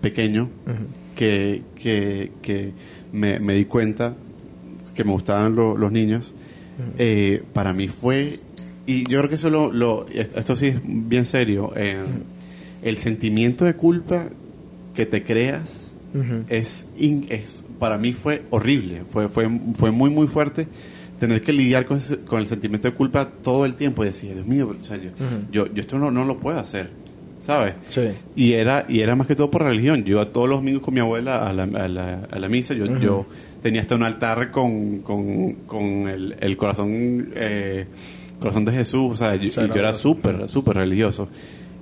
pequeño, que, que, que me, me di cuenta que me gustaban lo- los niños, eh, para mí fue, y yo creo que eso lo, lo- esto esto sí es bien serio, eh, el sentimiento de culpa que te creas Es, in- es para mí fue horrible, fue, fue, fue muy muy fuerte tener que lidiar con, ese- con el sentimiento de culpa todo el tiempo y decir, Dios mío, o sea, yo, yo, yo esto no, no lo puedo hacer, ¿sabes? Sí. Y era, y era más que todo por religión. Yo iba todos los domingos con mi abuela a la, a la, a la misa. Yo, yo tenía hasta un altar con, con, con el, el corazón eh, corazón de Jesús. O sea, yo, y yo era súper, súper religioso.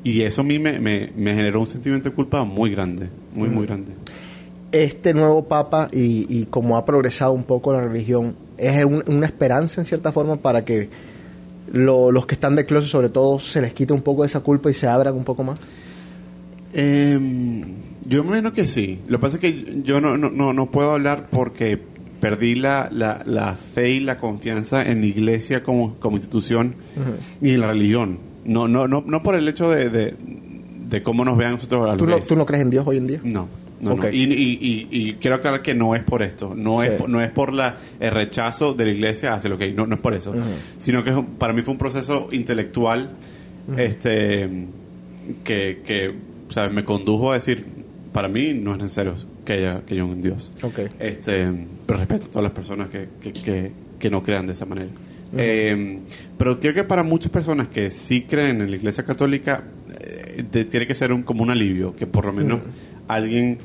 Y eso a mí me, me, me generó un sentimiento de culpa muy grande. Muy, muy grande. Este nuevo papa y, y como ha progresado un poco la religión, ¿es un- una esperanza en cierta forma para que lo- los que están de closet sobre todo se les quite un poco de esa culpa y se abran un poco más? Em, yo me imagino que sí. Lo que pasa es que yo no, no, no, no puedo hablar porque perdí la, la, la fe y la confianza en la iglesia como, como institución y en la religión. No, no, no, no por el hecho de, de, de cómo nos vean nosotros a ¿Tú no, tú no crees en Dios hoy en día? No, no, Ok. no. Y, y, y, y quiero aclarar que no es por esto. No, Sí. es, por- no es por la, el rechazo de la iglesia hacia lo que no, no es por eso. Sino que para mí fue un proceso intelectual este que, sea, me condujo a decir, para mí no es necesario que haya, que haya un Dios. Este, pero respeto a todas las personas que, que, que, que no crean de esa manera. Eh, pero creo que para muchas personas que sí creen en la Iglesia Católica, eh, de- tiene que ser un, como un alivio, que por lo menos alguien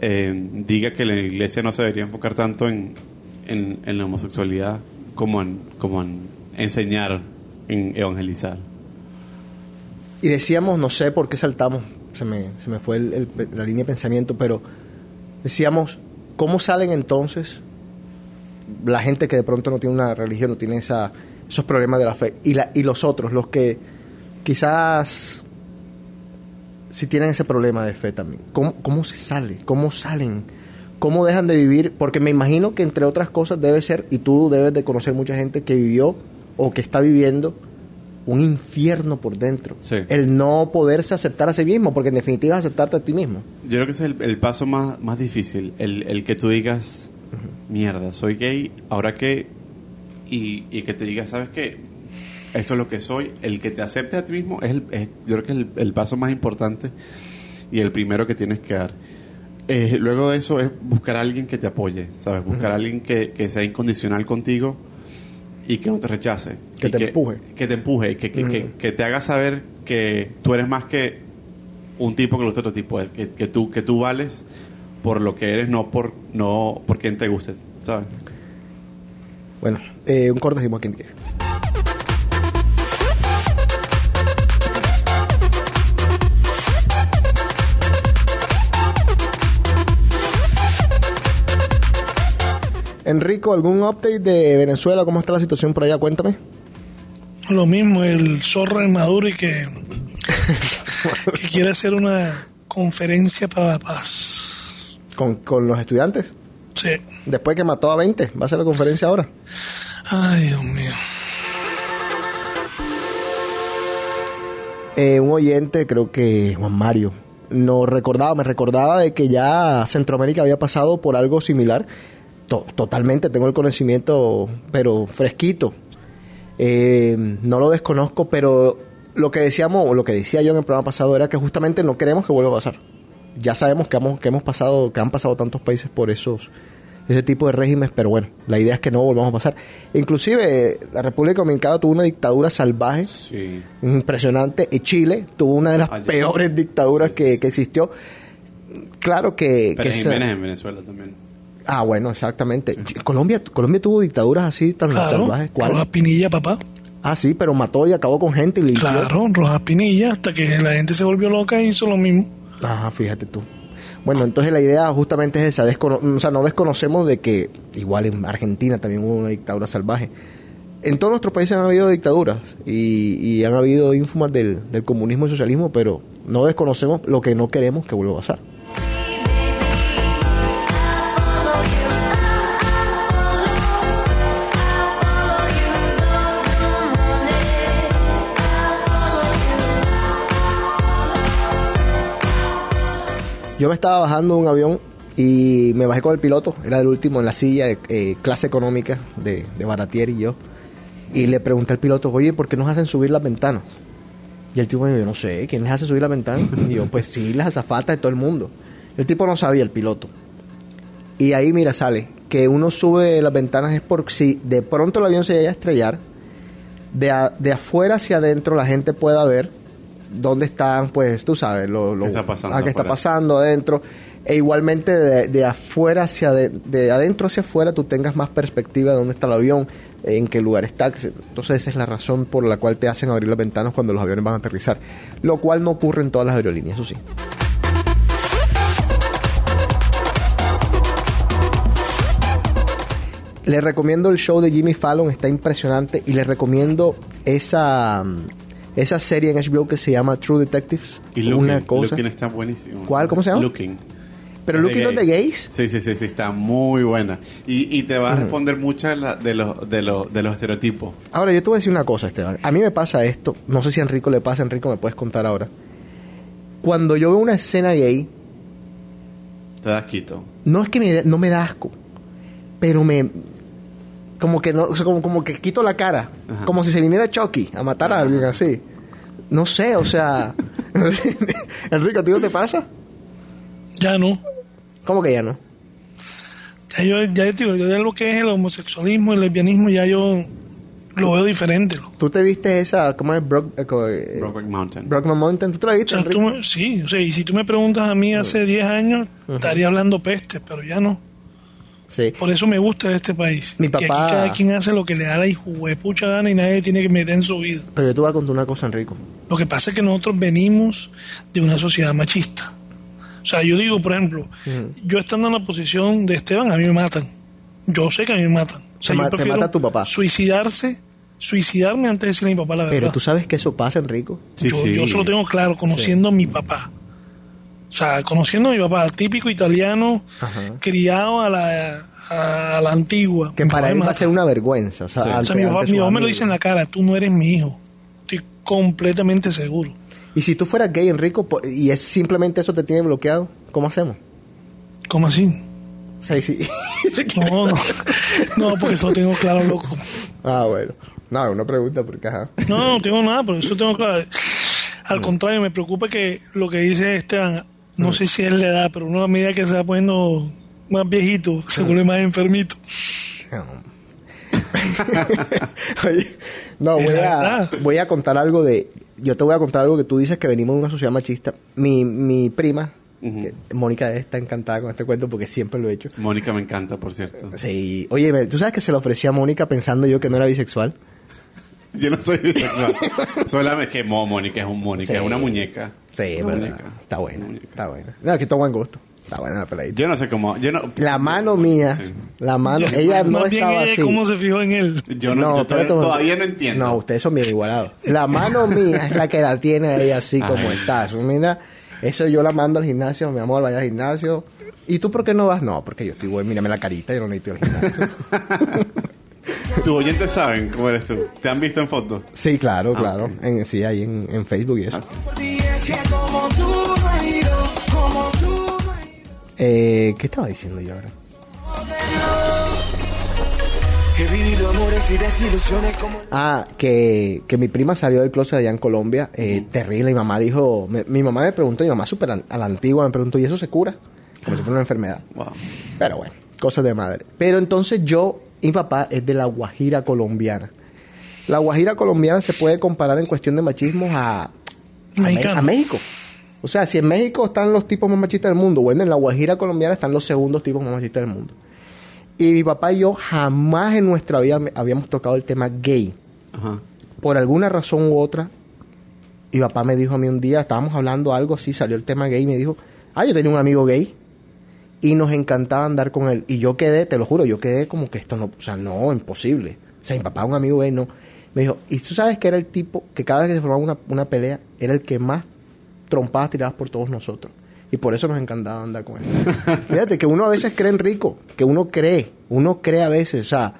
eh, diga que la Iglesia no se debería enfocar tanto en, en, la homosexualidad como en, como en enseñar, en evangelizar. Y decíamos, no sé por qué saltamos, se me, se me fue el- la línea de pensamiento, pero decíamos, ¿cómo salen entonces la gente que de pronto no tiene una religión, no tiene esa, esos problemas de la fe. Y, la, y los otros, los que quizás si tienen ese problema de fe también. ¿Cómo, cómo se sale? ¿Cómo salen? ¿Cómo dejan de vivir? Porque me imagino que entre otras cosas debe ser, y tú debes de conocer mucha gente que vivió o que está viviendo un infierno por dentro. Sí. El no poderse aceptar a sí mismo, porque en definitiva es aceptarte a ti mismo. Yo creo que ese es el, el paso más, más difícil, el, el que tú digas, mierda, soy gay, ahora que, y, y que te digas, ¿sabes qué? Esto es lo que soy, el que te acepte a ti mismo, es, el, es- yo creo que es el, el paso más importante y el primero que tienes que dar. Eh, luego de eso es buscar a alguien que te apoye, ¿sabes? Buscar a alguien que, que sea incondicional contigo y que no te rechace. Que te empuje. Que te empuje, que, que, que, que te haga saber que tú eres más que un tipo que a otro tipo, que, que, tú, que tú vales por lo que eres, no por, no por quien te guste, ¿sabes? Bueno, eh, un corte aquí Enrico, ¿algún update de Venezuela? ¿Cómo está la situación por allá? Cuéntame. Lo mismo, el zorro de Maduro y que, que quiere hacer una conferencia para la paz. Con, con los estudiantes. Sí. Después que mató a 20, va a hacer la conferencia ahora. Ay, Dios mío. Eh, un oyente, creo que Juan Mario, nos recordaba, me recordaba de que ya Centroamérica había pasado por algo similar. To- totalmente, tengo el conocimiento, pero fresquito. Eh, no lo desconozco, pero lo que decíamos, o lo que decía yo en el programa pasado era que justamente no queremos que vuelva a pasar. Ya sabemos que hemos, que hemos pasado, que han pasado tantos países por esos ese tipo de regímenes, pero bueno, la idea es que no volvamos a pasar. Inclusive la República Dominicana tuvo una dictadura salvaje Sí. impresionante. Y Chile tuvo una de las Allá. peores dictaduras Sí, sí, que, que existió. Claro que... Pero que Jiménez en Venezuela también. Ah, bueno, exactamente. Colombia, Colombia tuvo dictaduras así tan Claro. salvajes. ¿Cuál? Rojas Pinilla, papá. Ah, sí, pero mató y acabó con gente y limpió. Claro, Rojas Pinilla, hasta que la gente se volvió loca y hizo lo mismo. Ajá, fíjate tú. Bueno, entonces la idea justamente es esa. descono- o sea, no desconocemos de que igual en Argentina también hubo una dictadura salvaje. En todos nuestros países han habido dictaduras y, y han habido ínfumas del, del comunismo y socialismo, pero no desconocemos lo que no queremos que vuelva a pasar. Yo me estaba bajando de un avión y me bajé con el piloto, era el último en la silla, eh, clase económica de, Baratier y yo. Y le pregunté al piloto, oye, ¿por qué nos hacen subir las ventanas? Y el tipo me dijo, no sé, ¿quién les hace subir las ventanas? Y yo, pues sí, las azafatas de todo el mundo. El tipo no sabía, el piloto. Y ahí, mira, sale que uno sube las ventanas es por si de pronto el avión se llega a estrellar, de, de afuera hacia adentro la gente pueda ver dónde están, pues tú sabes, lo, lo ¿Qué está pasando ah, qué está pasando adentro. E igualmente de, de afuera hacia de, de adentro hacia afuera tú tengas más perspectiva de dónde está el avión, en qué lugar está. Entonces esa es la razón por la cual te hacen abrir las ventanas cuando los aviones van a aterrizar. Lo cual no ocurre en todas las aerolíneas, eso sí. Les recomiendo el show de Jimmy Fallon, está impresionante. Y les recomiendo esa, esa serie en HBO que se llama True Detectives. Y Looking, Una cosa. Looking está buenísimo. ¿Cuál? ¿Cómo se llama? Looking. Pero Looking no es de gays. Sí, sí, sí, sí, está muy buena. Y, y te va a responder muchas de, de los, de, los, de los estereotipos. Ahora, yo te voy a decir una cosa, Esteban. A mí me pasa esto. No sé si a Enrico le pasa. Enrico, me puedes contar ahora. Cuando yo veo una escena gay, Te das quito. no es que me, no me da asco, pero me. Como que no, o sea, como, como que quito la cara. Ajá. Como si se viniera Chucky a matar a alguien así. No sé, o sea. Enrico, ¿a ti no te pasa? Ya no. ¿Cómo que ya no? Ya yo, ya te digo, yo ya lo que es el homosexualismo, el lesbianismo, ya yo lo veo diferente. ¿Tú te viste esa, cómo es Brock, eh, eh, Brokeback Mountain. Brockman Mountain? ¿Tú te la O viste, sea, tú me- sí, o sea, y si tú me preguntas a mí hace 10 años, estaría hablando peste, pero ya no. Sí. Por eso me gusta de este país. Mi Que papá- aquí cada quien hace lo que le da la hijuepucha gana y nadie tiene que meter en su vida. Pero yo te voy a contar una cosa, Enrico. Lo que pasa es que nosotros venimos de una sociedad machista. O sea, yo digo, por ejemplo, yo estando en la posición de Esteban, a mí me matan. Yo sé que a mí me matan. O sea, Te ma- yo te mata tu papá. Suicidarse suicidarme antes de decirle a mi papá la verdad. Pero tú sabes que eso pasa, Enrico. Sí, yo, sí. yo se lo tengo claro, conociendo a mi papá. O sea, conociendo a mi papá, típico italiano, Ajá. criado a la, a la antigua. Que para él me va a ser una vergüenza. O sea, Sí. O ante- sea, mi papá, mi papá me lo dice en la cara, tú no eres mi hijo. Estoy completamente seguro. Y si tú fueras gay, Enrico, y es simplemente eso te tiene bloqueado, ¿cómo hacemos? ¿Cómo así? O sea, y si- No, no, no, porque eso lo tengo claro, loco. ah, bueno. No, una pregunta porque, ajá. No, no tengo nada, pero eso tengo claro. Al contrario, me preocupa que lo que dice Esteban, no sé si es la edad, pero uno a medida que se va poniendo más viejito, se vuelve más enfermito. Oye, no, voy a, voy a contar algo de... Yo te voy a contar algo que tú dices que venimos de una sociedad machista. Mi, mi prima, Mónica, está encantada con este cuento porque siempre lo he hecho. Mónica me encanta, por cierto. Sí, oye, ¿tú sabes que se lo ofrecía a Mónica pensando yo que no era bisexual? Yo no soy bisexual. Solamente que Mo- Mónica es un Mónica, Sí. es una muñeca. Sí, es Una verdad. muñeca. Está buena, Una muñeca. está buena. No, aquí está buen gusto. Está buena la peladita. Yo no sé cómo. Yo no. La mano mía, Sí. la mano, ella no más bien estaba ella, así. ¿cómo se fijó en él? Yo no, yo todavía, no entiendo. No, ustedes son bien igualados. La mano mía es la que la tiene ella así como Ay. está. Eso, mira, eso yo la mando al gimnasio, mi amor, vaya al gimnasio. ¿Y tú por qué no vas? No, porque yo estoy bueno, mírame la carita, yo no necesito ir al gimnasio. Tus oyentes saben cómo eres tú. ¿Te han visto en fotos? sí, claro, Ah, claro. En, sí, ahí en, en Facebook y eso. Hay Eh, ¿Qué estaba diciendo yo ahora? He vivido amores y desilusiones como Ah, que, que mi prima salió del closet allá en Colombia, eh, terrible. Mi mamá dijo, me- mi mamá me preguntó, mi mamá súper a la antigua me preguntó, ¿y eso se cura? Como si fuera una enfermedad. Wow. Pero bueno, cosas de madre. Pero entonces yo, mi papá es de la Guajira colombiana. La Guajira colombiana se puede comparar en cuestión de machismo a, México. O sea, si en México están los tipos más machistas del mundo, bueno, en la Guajira colombiana están los segundos tipos más machistas del mundo. Y mi papá y yo jamás en nuestra vida habíamos tocado el tema gay. Ajá. Por alguna razón u otra, mi papá me dijo a mí un día, estábamos hablando algo así, salió el tema gay y me dijo, ah, yo tenía un amigo gay y nos encantaba andar con él. Y yo quedé, te lo juro, yo quedé como que esto no, o sea, no, imposible. O sea, mi papá, un amigo gay, no. Me dijo, y tú sabes que era el tipo que cada vez que se formaba una, una pelea, era el que más trompadas tiradas por todos nosotros. Y por eso nos encantaba andar con él. Fíjate que uno a veces cree en rico, que uno cree, uno cree a veces, o sea,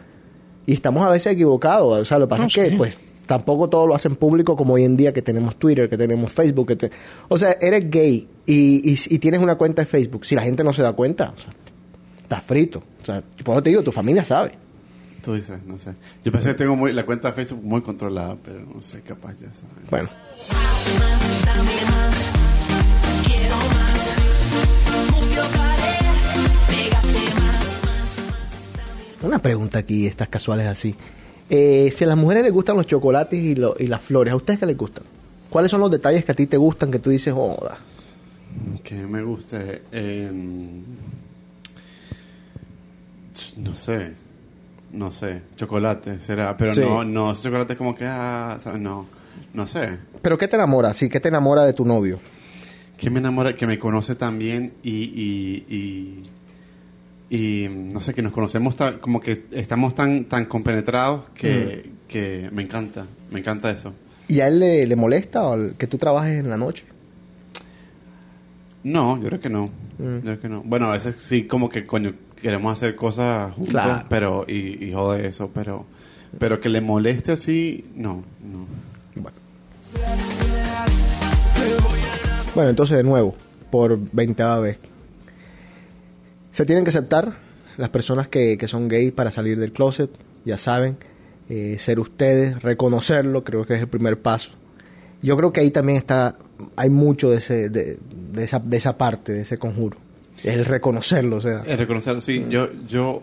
y estamos a veces equivocados. O sea, lo que pasa No, es que, sí. pues, tampoco todo lo hacen público como hoy en día que tenemos Twitter, que tenemos Facebook. Que te- O sea, eres gay y, y, y tienes una cuenta de Facebook. Si la gente no se da cuenta, o sea, estás frito. O sea, por eso te digo, tu familia sabe. Tú dices, no sé. Yo pensé que tengo muy, la cuenta de Facebook muy controlada, pero no sé, capaz ya saben. Bueno. Una pregunta aquí, estas casuales así. Eh, si a las mujeres les gustan los chocolates y, lo- y las flores, ¿a ustedes qué les gustan? ¿Cuáles son los detalles que a ti te gustan que tú dices, joda? Que me guste. eh, no sé. No sé. Chocolate será. Pero Sí. no, no. Chocolate es como que. Ah, no. No sé. ¿Pero qué te enamora? Sí, ¿qué te enamora de tu novio? Que me enamora, que me conoce tan bien y, y, y, y, no sé, que nos conocemos tan- como que estamos tan, tan compenetrados que, que me encanta, me encanta eso. ¿Y a él le, le molesta o que tú trabajes en la noche? No, yo creo que no, Mm. yo creo que no. Bueno, a veces sí como que coño, queremos hacer cosas juntos, Claro. pero, y, y jode eso, pero, pero que le moleste así, no, no. Bueno. Bueno, entonces de nuevo, por 20 vez. Se tienen que aceptar las personas que, que son gays para salir del closet, ya saben, eh, ser ustedes, reconocerlo, creo que es el primer paso. Yo creo que ahí también está, hay mucho de, ese, de, de esa, de esa parte, de ese conjuro. Es el reconocerlo, o sea. Es reconocer, sí, yo, yo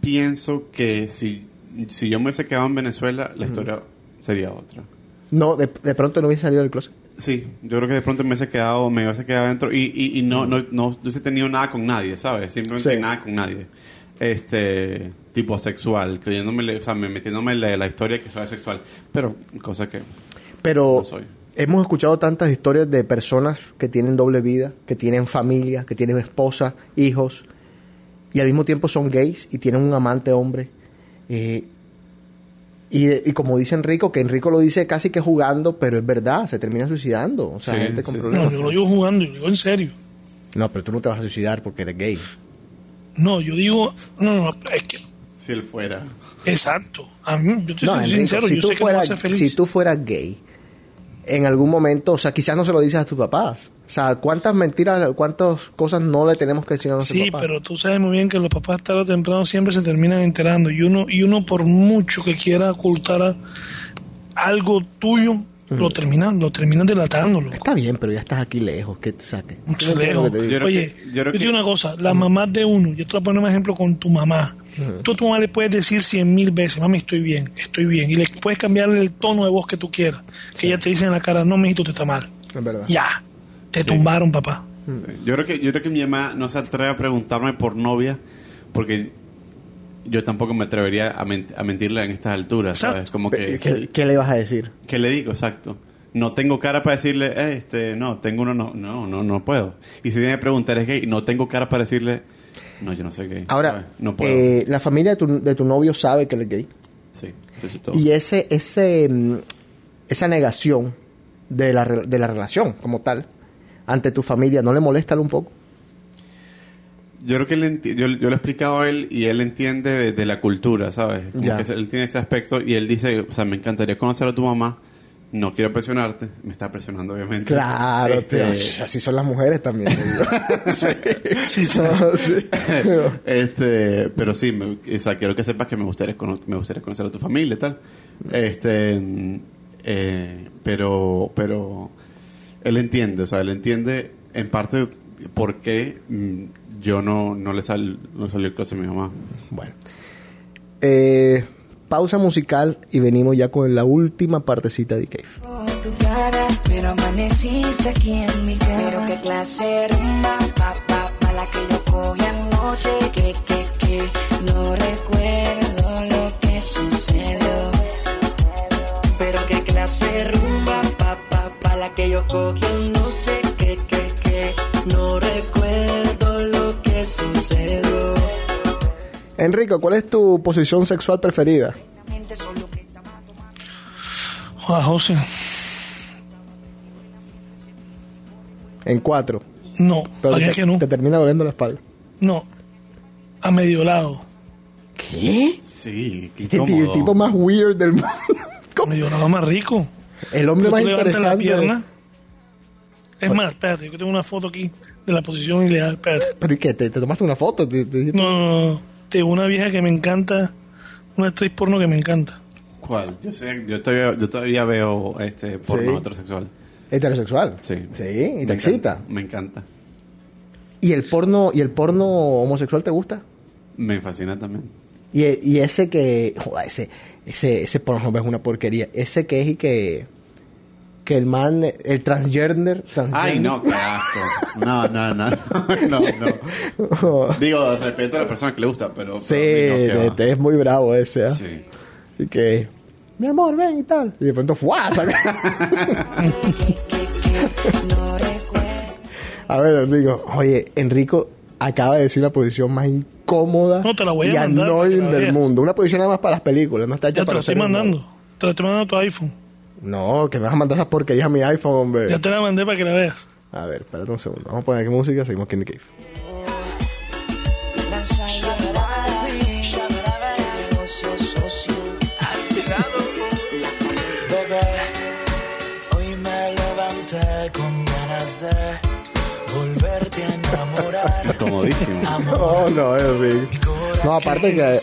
pienso que si, si yo me hubiese quedado en Venezuela, la historia sería otra. No, de, de pronto no hubiese salido del closet. Sí, yo creo que de pronto me hubiese quedado, me hubiese quedado adentro y, y, y no, no, no, no hubiese tenido nada con nadie, ¿sabes? Simplemente Sí. nada con nadie. Este, tipo sexual, creyéndome, o sea, me- metiéndome en la, la historia que soy sexual. Pero, cosa que Pero no soy. hemos escuchado tantas historias de personas que tienen doble vida, que tienen familia, que tienen esposa, hijos, y al mismo tiempo son gays y tienen un amante hombre. Eh, Y, y como dice Enrico, que Enrico lo dice casi que jugando, pero es verdad, se termina suicidando. O sea, Sí, gente con sí, sí. No, problemas. yo lo digo jugando, yo digo en serio. No, pero tú no te vas a suicidar porque eres gay. No, yo digo, no, no, no, es que, Si él fuera. exacto. A mí, yo te No, Enrico, sincero, si, yo tú sé que no fueras, vas a ser feliz. si tú fueras gay, en algún momento, o sea, quizás no se lo dices a tus papás. O sea, ¿cuántas mentiras, cuántas cosas no le tenemos que decir a nuestros Sí, papás? pero tú sabes muy bien que los papás tarde o temprano siempre se terminan enterando y uno y uno por mucho que quiera ocultar algo tuyo lo terminan lo terminan delatándolo. Está bien, pero ya estás aquí lejos, que te saque. Mucho ¿Tú me entiendes lo que te lejos. digo? Yo creo Oye, que- yo te digo una cosa, la mamá de uno, yo te voy a poner un ejemplo con tu mamá. Tú a tu mamá le puedes decir cien mil veces, mami, estoy bien, estoy bien, y le puedes cambiarle el tono de voz que tú quieras, que ella te dice en la cara, no, mijito, te está mal. Es verdad. Ya, te tumbaron, papá. Yo creo que yo creo que mi mamá no se atreve a preguntarme por novia porque yo tampoco me atrevería a, men- a mentirle en estas alturas, ¿sabes? Como que ¿Qué, sí. qué le vas a decir? ¿Qué le digo? Exacto. No tengo cara para decirle, eh, este, no, tengo uno, no, no, no, no puedo. Y si tiene que preguntar, ¿es gay? No tengo cara para decirle, no, yo no soy gay. Ahora, no puedo. eh, la familia de tu, de tu novio sabe que él es gay. sí, todo. Y ese, ese, mm, esa negación de la, de la relación como tal ante tu familia, ¿no le molesta un poco? Yo creo que él yo, yo le he explicado a él y él entiende de, de la cultura, ¿sabes? Como que él tiene ese aspecto y él dice, o sea, me encantaría conocer a tu mamá, no quiero presionarte, me está presionando obviamente. Claro, Este, tío, así son las mujeres también. Sí, sí. No, sí. este, pero sí, me, o sea, quiero que sepas que me gustaría, me gustaría conocer a tu familia y tal. Este, eh, pero, pero él entiende, o sea, él entiende en parte por qué mm, yo no, no le sal, no salió el closet a mi mamá. Bueno. Eh, pausa musical y venimos ya con la última partecita de Cave. tu cara, pero amaneciste aquí en mi cama. Pero qué clase rumba, pa, pa, pa, la que yo cogí anoche. Que, que, que, no recuerdo lo que sucedió. Pero qué clase rumba, pa, pa, pa, la que yo cogí anoche. Que, que, que, no recuerdo Enrico, ¿cuál es tu posición sexual preferida? Joder, José, En cuatro. no, Pero ¿para qué te, que no? te termina doliendo la espalda. No, a medio lado, ¿Qué? Sí, qué Este el tipo más weird del mundo. a medio lado más rico. El hombre más levantas la interesante. pierna. Es más, espérate, yo tengo una foto aquí de la posición ideal, espérate. ¿Pero y qué? ¿Te, te tomaste una foto? ¿Te- te- No, no, no. Tengo una vieja que me encanta, una actriz porno que me encanta. ¿Cuál? Yo sé, yo todavía, yo todavía veo este porno Sí. heterosexual. ¿Heterosexual? Sí. Sí, y Me te excita. encanta, Me encanta. ¿Y el porno y el porno homosexual te gusta? Me fascina también. Y, y ese que... Joder, ese, ese, ese porno es una porquería. Ese que es y que... Que el man... El transgender... transgender Ay, no, asco. No, no, no, no, no. Digo, respeto a la persona que le gusta, pero... Sí, pero no, te- te es muy bravo ese, ¿ah? Sí. Y que... Mi amor, ven y tal. Y de pronto... Saca- A ver, Enrico. Oye, Enrico acaba de decir la posición más incómoda No, te la voy a y mandar annoying la del mundo. Una posición nada más para las películas, no está hecha Ya te para lo estoy ser normal. mandando. Te lo estoy mandando a tu iPhone. No, que me vas a mandar esas porquerías a mi iPhone, hombre. Ya te la mandé para que la veas. A ver, espérate un segundo. Vamos a poner aquí música, seguimos aquí en The Cave. Comodísimo. No, no, Enrico. No, aparte que...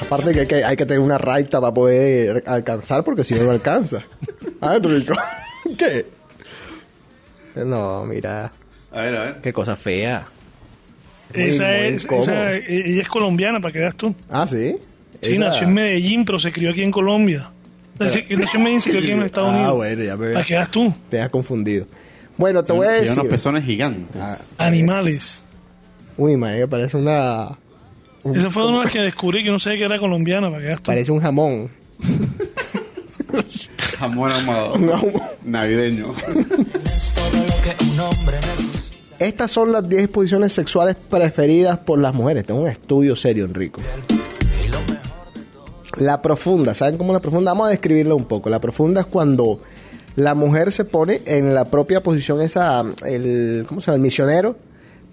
Aparte que hay, que hay que tener una raita para poder alcanzar, porque si no, no alcanza. Ah, Enrico. ¿Qué? No, mira. A ver, a ver. Qué cosa fea. Muy, esa muy es, esa, ella es colombiana, para que veas tú. Ah, ¿sí? Sí, Esa- nació en Medellín, pero se crió aquí en Colombia. Nació en Medellín, se crió aquí en los Estados Ah, Unidos. bueno, ya me Para que veas tú. te has confundido. Bueno, te voy a Tiene decir. unos pezones gigantes. Animales. Uy, man, que parece una. Esa fue una de las que descubrí que no sabía que era colombiana, para que. Parece un jamón. Jamón ahumado. Navideño. Estas son las 10 posiciones sexuales preferidas por las mujeres. Tengo un estudio serio, Enrico. La profunda, ¿saben cómo es la profunda? Vamos a describirla un poco. La profunda es cuando la mujer se pone en la propia posición esa, el, ¿cómo se llama? El misionero,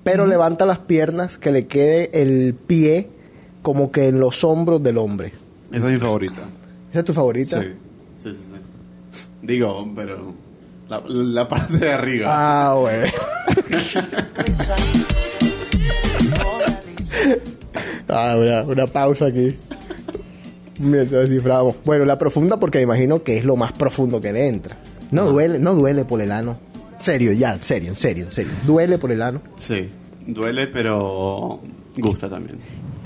pero levanta las piernas que le quede el pie como que en los hombros del hombre. Esa es mi favorita. ¿Esa es tu favorita? Sí. Sí, sí, sí. Digo, pero la, la parte de arriba. Ah, güey. ah, una, una pausa aquí. Mientras desciframos. Bueno, la profunda porque me imagino que es lo más profundo que le entra. No duele, no duele por el ano. Serio, ya, serio, serio, serio. Duele por el ano. Sí. Duele, pero gusta también.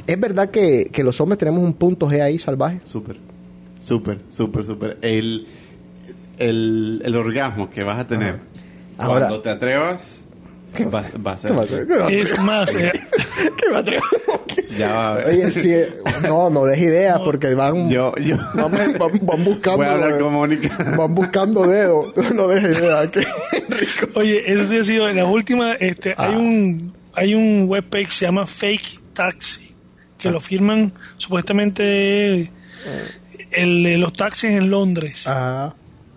¿Es verdad que, que los hombres tenemos un punto G ahí salvaje? Súper. Súper, súper, súper. El, el, el orgasmo que vas a tener Ahora- cuando te atrevas. ¿Qué va? ¿Qué va a hacer? Es más, eh, ¿Qué me atrevo? Ya va a ver. Oye, sí, no, no des ideas porque van, Yo, yo. van, van- van buscando. Voy a hablar con Mónica. Van buscando dedos. No dejes ideas. que- oye, es decir, en la última, este, Ah. hay un hay un webpage que se llama Fake Taxi, que lo firman supuestamente el los taxis en Londres. Ajá.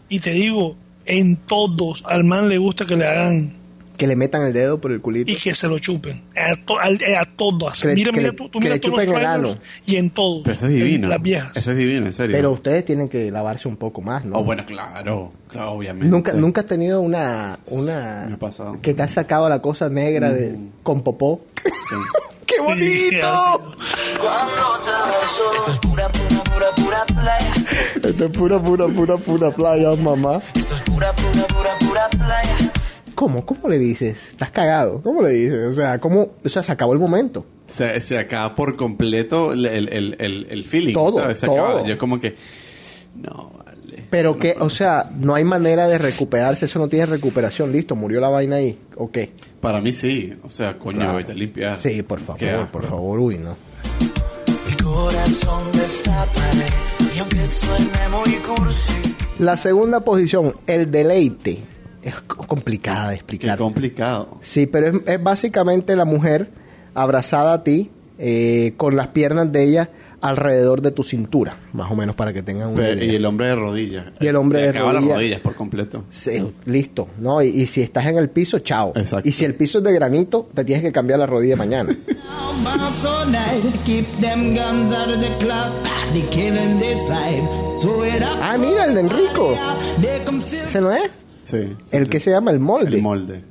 Y te digo, en todos al man le gusta que le hagan Que le metan el dedo por el culito. y que se lo chupen. A, to- al- a todos. Que mira, que mira, le- tú, tú que mira le chupen el ano. Y en todos. Pero eso es en divino. Las viejas. Eso es divino, en serio. Pero ustedes tienen que lavarse un poco más, ¿no? Oh, bueno, claro. Claro, obviamente. Nunca, nunca has tenido una, una Me ha pasado. que te has sacado la cosa negra de, con popó. Sí. ¡Qué bonito! Esto es pura, pura, pura, pura playa. Esto es pura, pura, pura, pura playa, mamá. Esto es pura, pura, pura, pura playa. ¿Cómo? ¿Cómo le dices? ¿Estás cagado? ¿Cómo le dices? O sea, ¿cómo? O sea, se acabó el momento. Se, se acaba por completo el, el, el, el, el feeling. Todo, ¿sabes? Se todo. acaba. Yo como que... No, vale. Pero No que, o sea, no hay manera de recuperarse. Eso no tiene recuperación. Listo, murió la vaina ahí. ¿O qué? Para mí sí. O sea, coño, Claro. vete a limpiar. Sí, por favor, Qué por favor. Uy, no. Mi corazón destaparé. Y aunque suene muy cursi. La segunda posición, el deleite. Es co- complicada de Qué explicar. complicado. Sí, pero es, es básicamente la mujer abrazada a ti eh, con las piernas de ella alrededor de tu cintura, más o menos para que tengan una idea. y el hombre de rodillas. Y el hombre de acaba las rodillas. rodillas por completo. Sí, listo, ¿no? Y, y si estás en el piso, chao. Exacto. Y si el piso es de granito, te tienes que cambiar la rodilla mañana. Ah, mira, el de Enrico. ¿Ese no es? Sí. sí, el sí. que se llama el molde. El molde.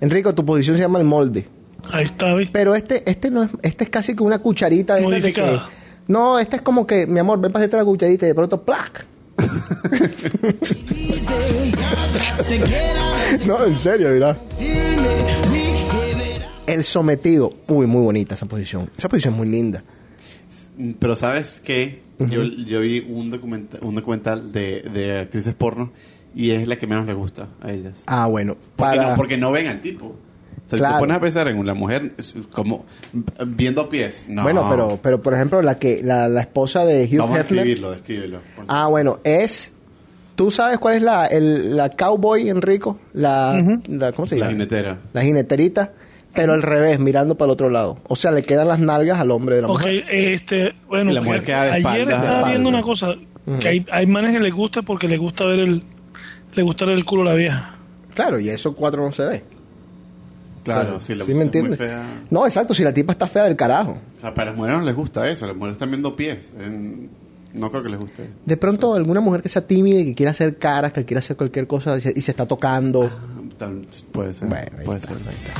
Enrico, tu posición se llama el molde. Ahí está, ¿viste? Pero este, este no es, este es casi que una cucharita de de que, Modificada. No, este es como que, mi amor, ven para hacerte la cucharita y de pronto ¡plac! No, en serio, dirá. El sometido. Uy, muy bonita esa posición. Esa posición es muy linda. Pero ¿sabes qué? yo, yo vi un, documenta- un documental de, de actrices porno y es la que menos le gusta a ellas. Ah, bueno. Porque, Para... no, porque no ven al tipo. O sea, si Claro. te pones a pensar en una mujer como viendo pies. No. Bueno, pero, pero por ejemplo, la que la, la esposa de Hugh Vamos a Hefner. escribirlo, descríbelo. Ah, bueno, es. ¿Tú sabes cuál es la, el, la cowboy, Enrico? La, la- ¿Cómo se La llama? jinetera. La jineterita, pero al revés, mirando para el otro lado. O sea, le quedan las nalgas al hombre de la Ok, mujer. este, bueno, Y la mujer que queda de ayer estaba viendo una cosa, que hay, hay manes que les gusta porque les gusta ver el, le gusta ver el culo a la vieja. Claro, y eso cuatro no se ve. Claro, O si la ¿sí mujer me es muy entiendes? fea. No, exacto, si la tipa está fea del carajo. Para las mujeres no les gusta eso. Las mujeres están viendo pies. En- No creo que les guste. De pronto, alguna mujer que sea tímida y que quiera hacer caras, que quiera hacer cualquier cosa y se, y se está tocando. Tal- puede ser. Bueno, ahí puede está, ser. ahí está.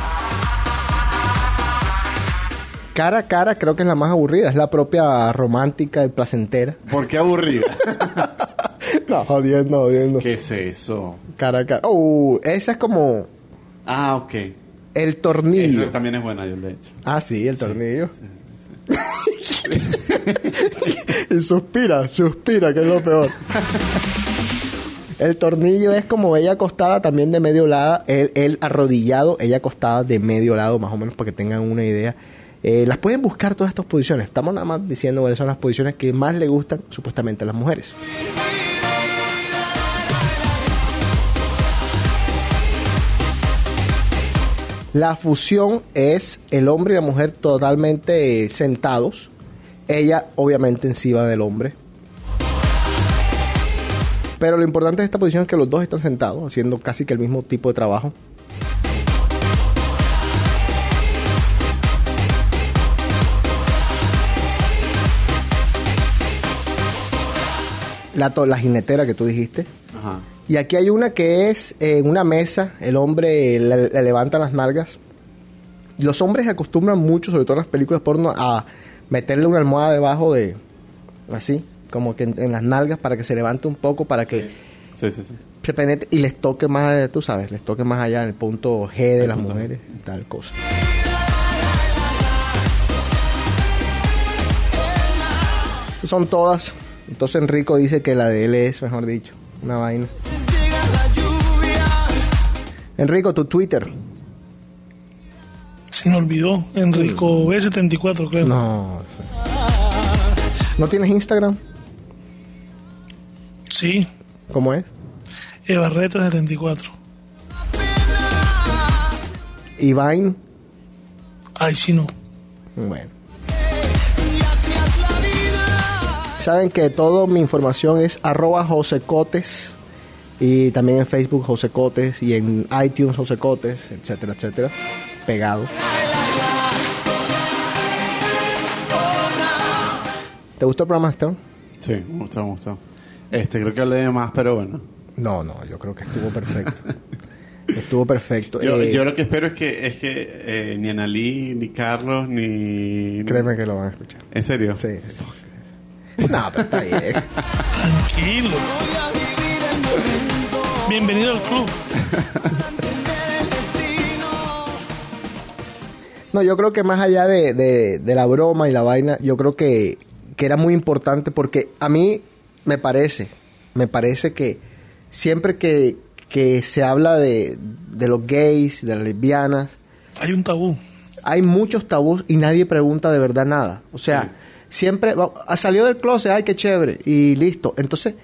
Cara a cara creo que es la más aburrida, es la propia romántica y placentera. ¿Por qué aburrida? no, jodiendo, jodiendo. ¿Qué es eso? Cara a cara. Uh, esa es como Ah, ok. el tornillo. Eso también es buena, yo le he hecho. Ah, sí, el tornillo. y suspira, suspira, que es lo peor. El tornillo es como ella acostada también de medio lado, él, él arrodillado, ella acostada de medio lado, más o menos para que tengan una idea. Eh, las pueden buscar todas estas posiciones. Estamos nada más diciendo cuáles son las posiciones que más le gustan supuestamente a las mujeres. La fusión es el hombre y la mujer totalmente sentados. Ella obviamente encima del hombre. Pero lo importante de esta posición es que los dos están sentados, haciendo casi que el mismo tipo de trabajo. La, la jinetera que tú dijiste. Ajá. Y aquí hay una que es eh, en una mesa, el hombre le, le levanta las nalgas. Los hombres se acostumbran mucho, sobre todo en las películas porno, a meterle una almohada debajo de, así, como que en, en las nalgas para que se levante un poco, para que Sí, sí, sí. se penetre y les toque más, tú sabes, les toque más allá en el punto G de El las punto mujeres, y tal cosa. Son todas. Entonces Enrico dice que la de él es, mejor dicho, una vaina. Enrico, tu Twitter. Se me olvidó. Enrico B74, creo. No. ¿No tienes Instagram? Sí. ¿Cómo es? Evarreta74. ¿Y Vine? Ay, sí, no. Bueno. Saben que toda mi información es arroba josecotes y también en Facebook josecotes y en iTunes josecotes, etcétera, etcétera, pegado. ¿Te gustó el programa, Esteban? Sí, me gustó, me gustó. Este, creo que hablé de más, pero bueno. No, no, yo creo que estuvo perfecto. estuvo perfecto. Yo, Eh, yo lo que espero es que, es que eh, ni Analí, ni Carlos, ni... Créeme que lo van a escuchar. ¿En serio? Sí. No, pero está bien. Tranquilo. Bienvenido al club. No, yo creo que más allá de, de- de la broma y la vaina, yo creo que, que era muy importante porque a mí me parece, me parece que siempre que, que se habla de, de los gays, de las lesbianas, Hay un tabú. hay muchos tabús y nadie pregunta de verdad nada. O sea, siempre va- ah, salió del closet, ay, qué chévere, y listo. Entonces,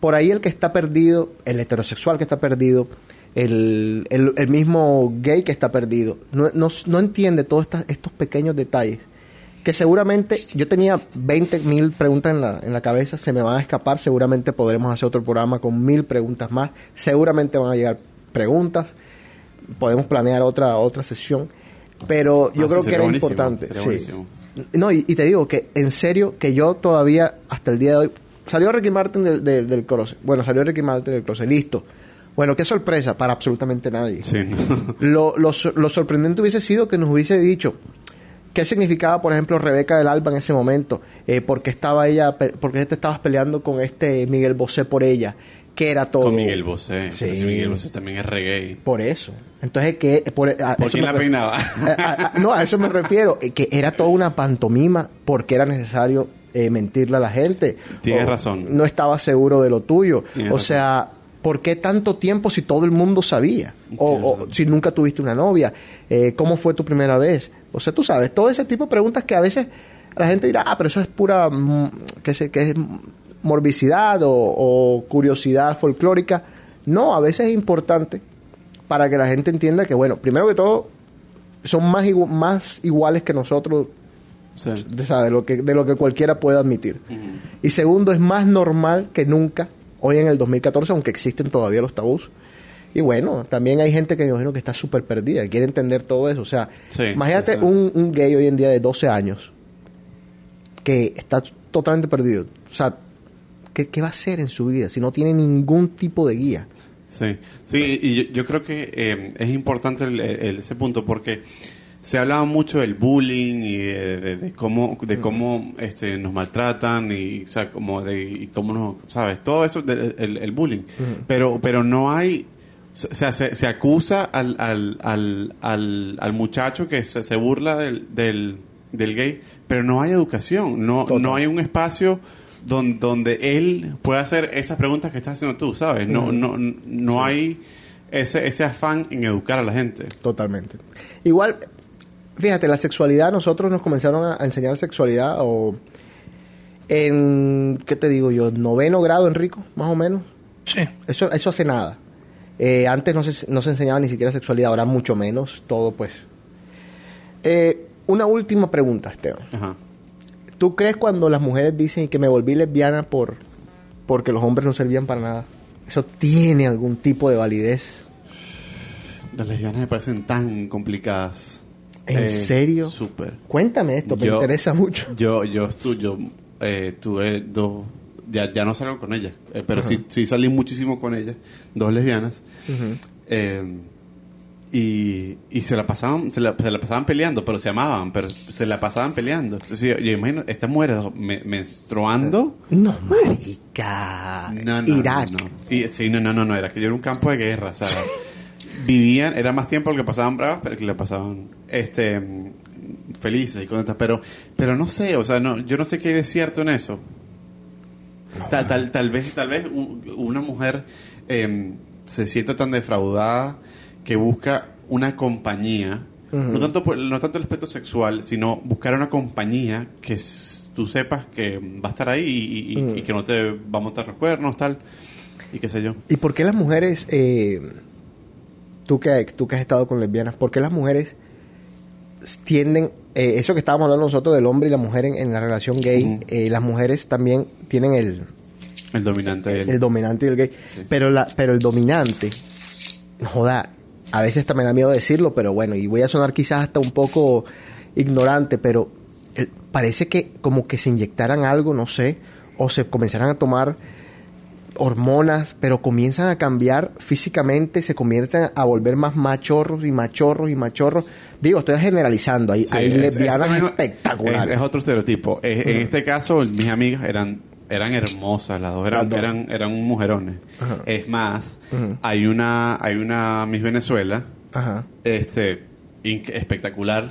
por ahí el que está perdido, el heterosexual que está perdido, el, el- el mismo gay que está perdido, no, no- no entiende todos estos pequeños detalles. Que seguramente yo tenía 20 mil preguntas en la, en la cabeza, se me van a escapar, seguramente podremos hacer otro programa con mil preguntas más, seguramente van a llegar preguntas, podemos planear otra, otra sesión, pero yo Ah, sí, creo que era buenísimo, importante. sí. No, y, y te digo que en serio, que yo todavía, hasta el día de hoy, salió Ricky Martin del, del, del closet. Bueno, salió Ricky Martin del closet, listo. Bueno, qué sorpresa para absolutamente nadie. Lo, lo, lo sorprendente hubiese sido que nos hubiese dicho qué significaba, por ejemplo, Rebeca del Alba en ese momento, eh, porque estaba ella, pe- porque te estabas peleando con este Miguel Bosé por ella, que era todo. Con Miguel Bosé. Sí. Miguel Bosé también es reggae. Por eso. Entonces, que por, a ¿Por quién la peinaba? a- a- no, a eso me refiero, eh, que era toda una pantomima porque era necesario eh, mentirle a la gente. Tienes O razón. No estaba seguro de lo tuyo. Tienes o razón. sea, ¿por qué tanto tiempo si todo el mundo sabía? O, o si nunca tuviste una novia. Eh, ¿Cómo fue tu primera vez? O sea, tú sabes, todo ese tipo de preguntas que a veces la gente dirá, ah, pero eso es pura, mm, que sé, que es morbicidad o, o curiosidad folclórica. No, a veces es importante para que la gente entienda que, bueno, primero que todo, son más, igu- más iguales que nosotros Sí. de, lo que, de lo que cualquiera puede admitir. Y segundo, es más normal que nunca, hoy en el 2014, aunque existen todavía los tabús. Y bueno, también hay gente que me imagino que está súper perdida, y quiere entender todo eso. O sea, Sí, imagínate. Un, un gay hoy en día de 12 años que está totalmente perdido. O sea, ¿qué, qué va a hacer en su vida si no tiene ningún tipo de guía? Sí, sí, y yo, yo creo que eh, es importante el- el- ese punto porque se hablaba mucho del bullying y de, de- de cómo de cómo este, nos maltratan y o sea, como de y cómo nos sabes todo eso de- el, el bullying pero pero no hay o sea se, se acusa al, al, al, al, al muchacho que se, se burla del, del, del gay pero no hay educación no Total. no hay un espacio donde, donde él pueda hacer esas preguntas que estás haciendo tú sabes no no no hay ese ese afán en educar a la gente Totalmente. Igual, fíjate, la sexualidad, nosotros nos comenzaron a, a enseñar sexualidad o en, ¿qué te digo yo? Noveno grado, Enrico, más o menos. Sí. Eso, eso hace nada. Eh, antes no se, no se enseñaba ni siquiera sexualidad, ahora mucho menos, todo pues. Eh, una última pregunta, Esteban. Ajá. ¿Tú crees cuando las mujeres dicen que me volví lesbiana por porque los hombres no servían para nada? ¿Eso tiene algún tipo de validez? Las lesbianas me parecen tan complicadas. ¿En Eh, serio? Súper. Cuéntame esto, me interesa mucho. Yo, yo, estu- yo eh, tuve dos, ya, ya no salgo con ellas, eh, pero Ajá. sí, sí salí muchísimo con ellas, dos lesbianas, y, y se la pasaban, se la, se la pasaban peleando, pero se amaban, pero se la pasaban peleando. Entonces yo, yo imagino, estas mujeres me- menstruando, No, marica. no, no, Irak. no, no. Y, sí, no, no, no, no, era que yo era un campo de guerra, vivían, era más tiempo el que pasaban bravas, pero que le pasaban este felices y contentas, pero, pero no sé, o sea, no, yo no sé qué hay de cierto en eso. tal, tal, tal vez, tal vez una mujer eh, se sienta tan defraudada que busca una compañía, no tanto por- no tanto el aspecto sexual, sino buscar una compañía que tú sepas que va a estar ahí y, y- y que no te va a montar los cuernos, tal, y qué sé yo. ¿Y por qué las mujeres, eh, tú, que, tú que has estado con lesbianas, por qué las mujeres tienden, eh, eso que estábamos hablando nosotros del hombre y la mujer en, en la relación gay, eh, las mujeres también tienen el, El dominante. el dominante y el gay, pero, la, pero el dominante, joda, a veces hasta me da miedo decirlo, pero bueno, y voy a sonar quizás hasta un poco ignorante, pero eh, parece que como que se inyectaran algo, no sé, o se comenzaran a tomar hormonas, pero comienzan a cambiar físicamente, se comienzan a volver más machorros y machorros y machorros. Digo, estoy generalizando, hay, Sí, hay es- lesbianas es- espectaculares. Es, otro estereotipo. Es- En este caso, mis amigas eran eran hermosas, las dos eran, eran, eran mujerones. Ajá. Es más, hay una hay una Miss Venezuela, Ajá. este espectacular,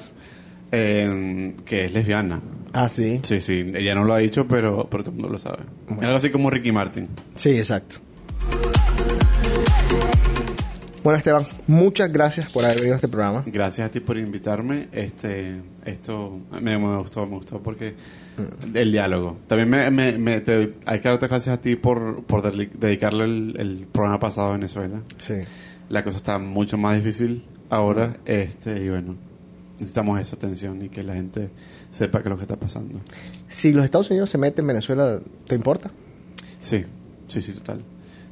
eh, que es lesbiana. Ah, sí. Sí, sí. Ella no lo ha dicho, pero, pero todo el mundo lo sabe. Es algo así como Ricky Martin. Sí, exacto. Bueno, Esteban, muchas gracias por haber venido a este programa. Gracias a ti por invitarme. Este, esto me, me gustó, me gustó porque el diálogo. También me, me- me- te- hay que darte gracias a ti por, por dedicarle el, el programa pasado a Venezuela. Sí. La cosa está mucho más difícil ahora, este, y bueno, necesitamos esa atención y que la gente sepa qué es lo que está pasando. Si los Estados Unidos se meten en Venezuela, ¿te importa? Sí, sí, sí, total.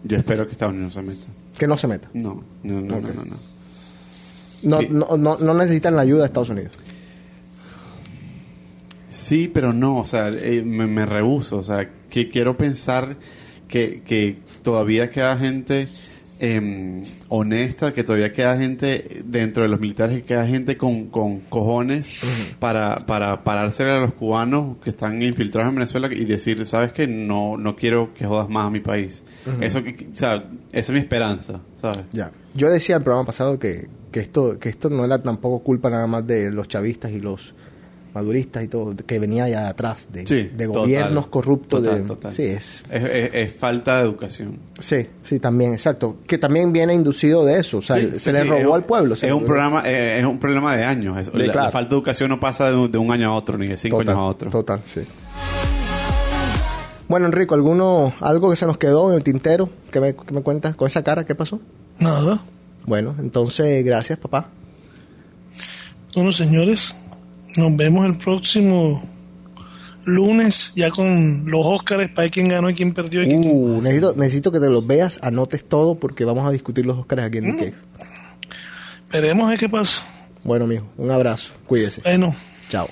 Yo espero que Estados Unidos se meta. Que no se meta. No, no, no, no, no, no. No, no, no necesitan la ayuda de Estados Unidos. Sí, pero no, o sea, eh, me, me rehuso, o sea, que quiero pensar que, que todavía queda gente eh, honesta, que todavía queda gente dentro de los militares, que queda gente con, con cojones para, para pararse a los cubanos que están infiltrados en Venezuela y decir, sabes que no, no quiero que jodas más a mi país. Eso, que, o sea, esa es mi esperanza, ¿sabes? Ya. Yo decía en el programa pasado que, que esto que esto no era tampoco culpa nada más de los chavistas y los maduristas y todo, que venía allá atrás de, Sí, de total. gobiernos corruptos. Total, de, total. Sí, es, Es, es- es falta de educación. sí, sí, también, exacto. Que también viene inducido de eso. O sea, Sí, se sí, le robó al pueblo. Es un robó. programa, eh, es un problema de años. Es- Sí, la, claro. la falta de educación no pasa de un, de un año a otro, ni de cinco Total, años a otro. Total, sí. Bueno, Enrico, ¿alguno, algo que se nos quedó en el tintero? ¿Qué me, qué me cuentas? ¿Con esa cara qué pasó? Nada. Bueno, entonces, gracias, papá. Bueno, señores, nos vemos el próximo lunes ya con los Óscares para ver quién ganó y quién perdió. Y quién... Uh, necesito, necesito que te los veas, anotes todo porque vamos a discutir los Óscares aquí en mm. The Cave. Veremos a qué pasa. Bueno, mijo, un abrazo. Cuídese. Bueno. Chao.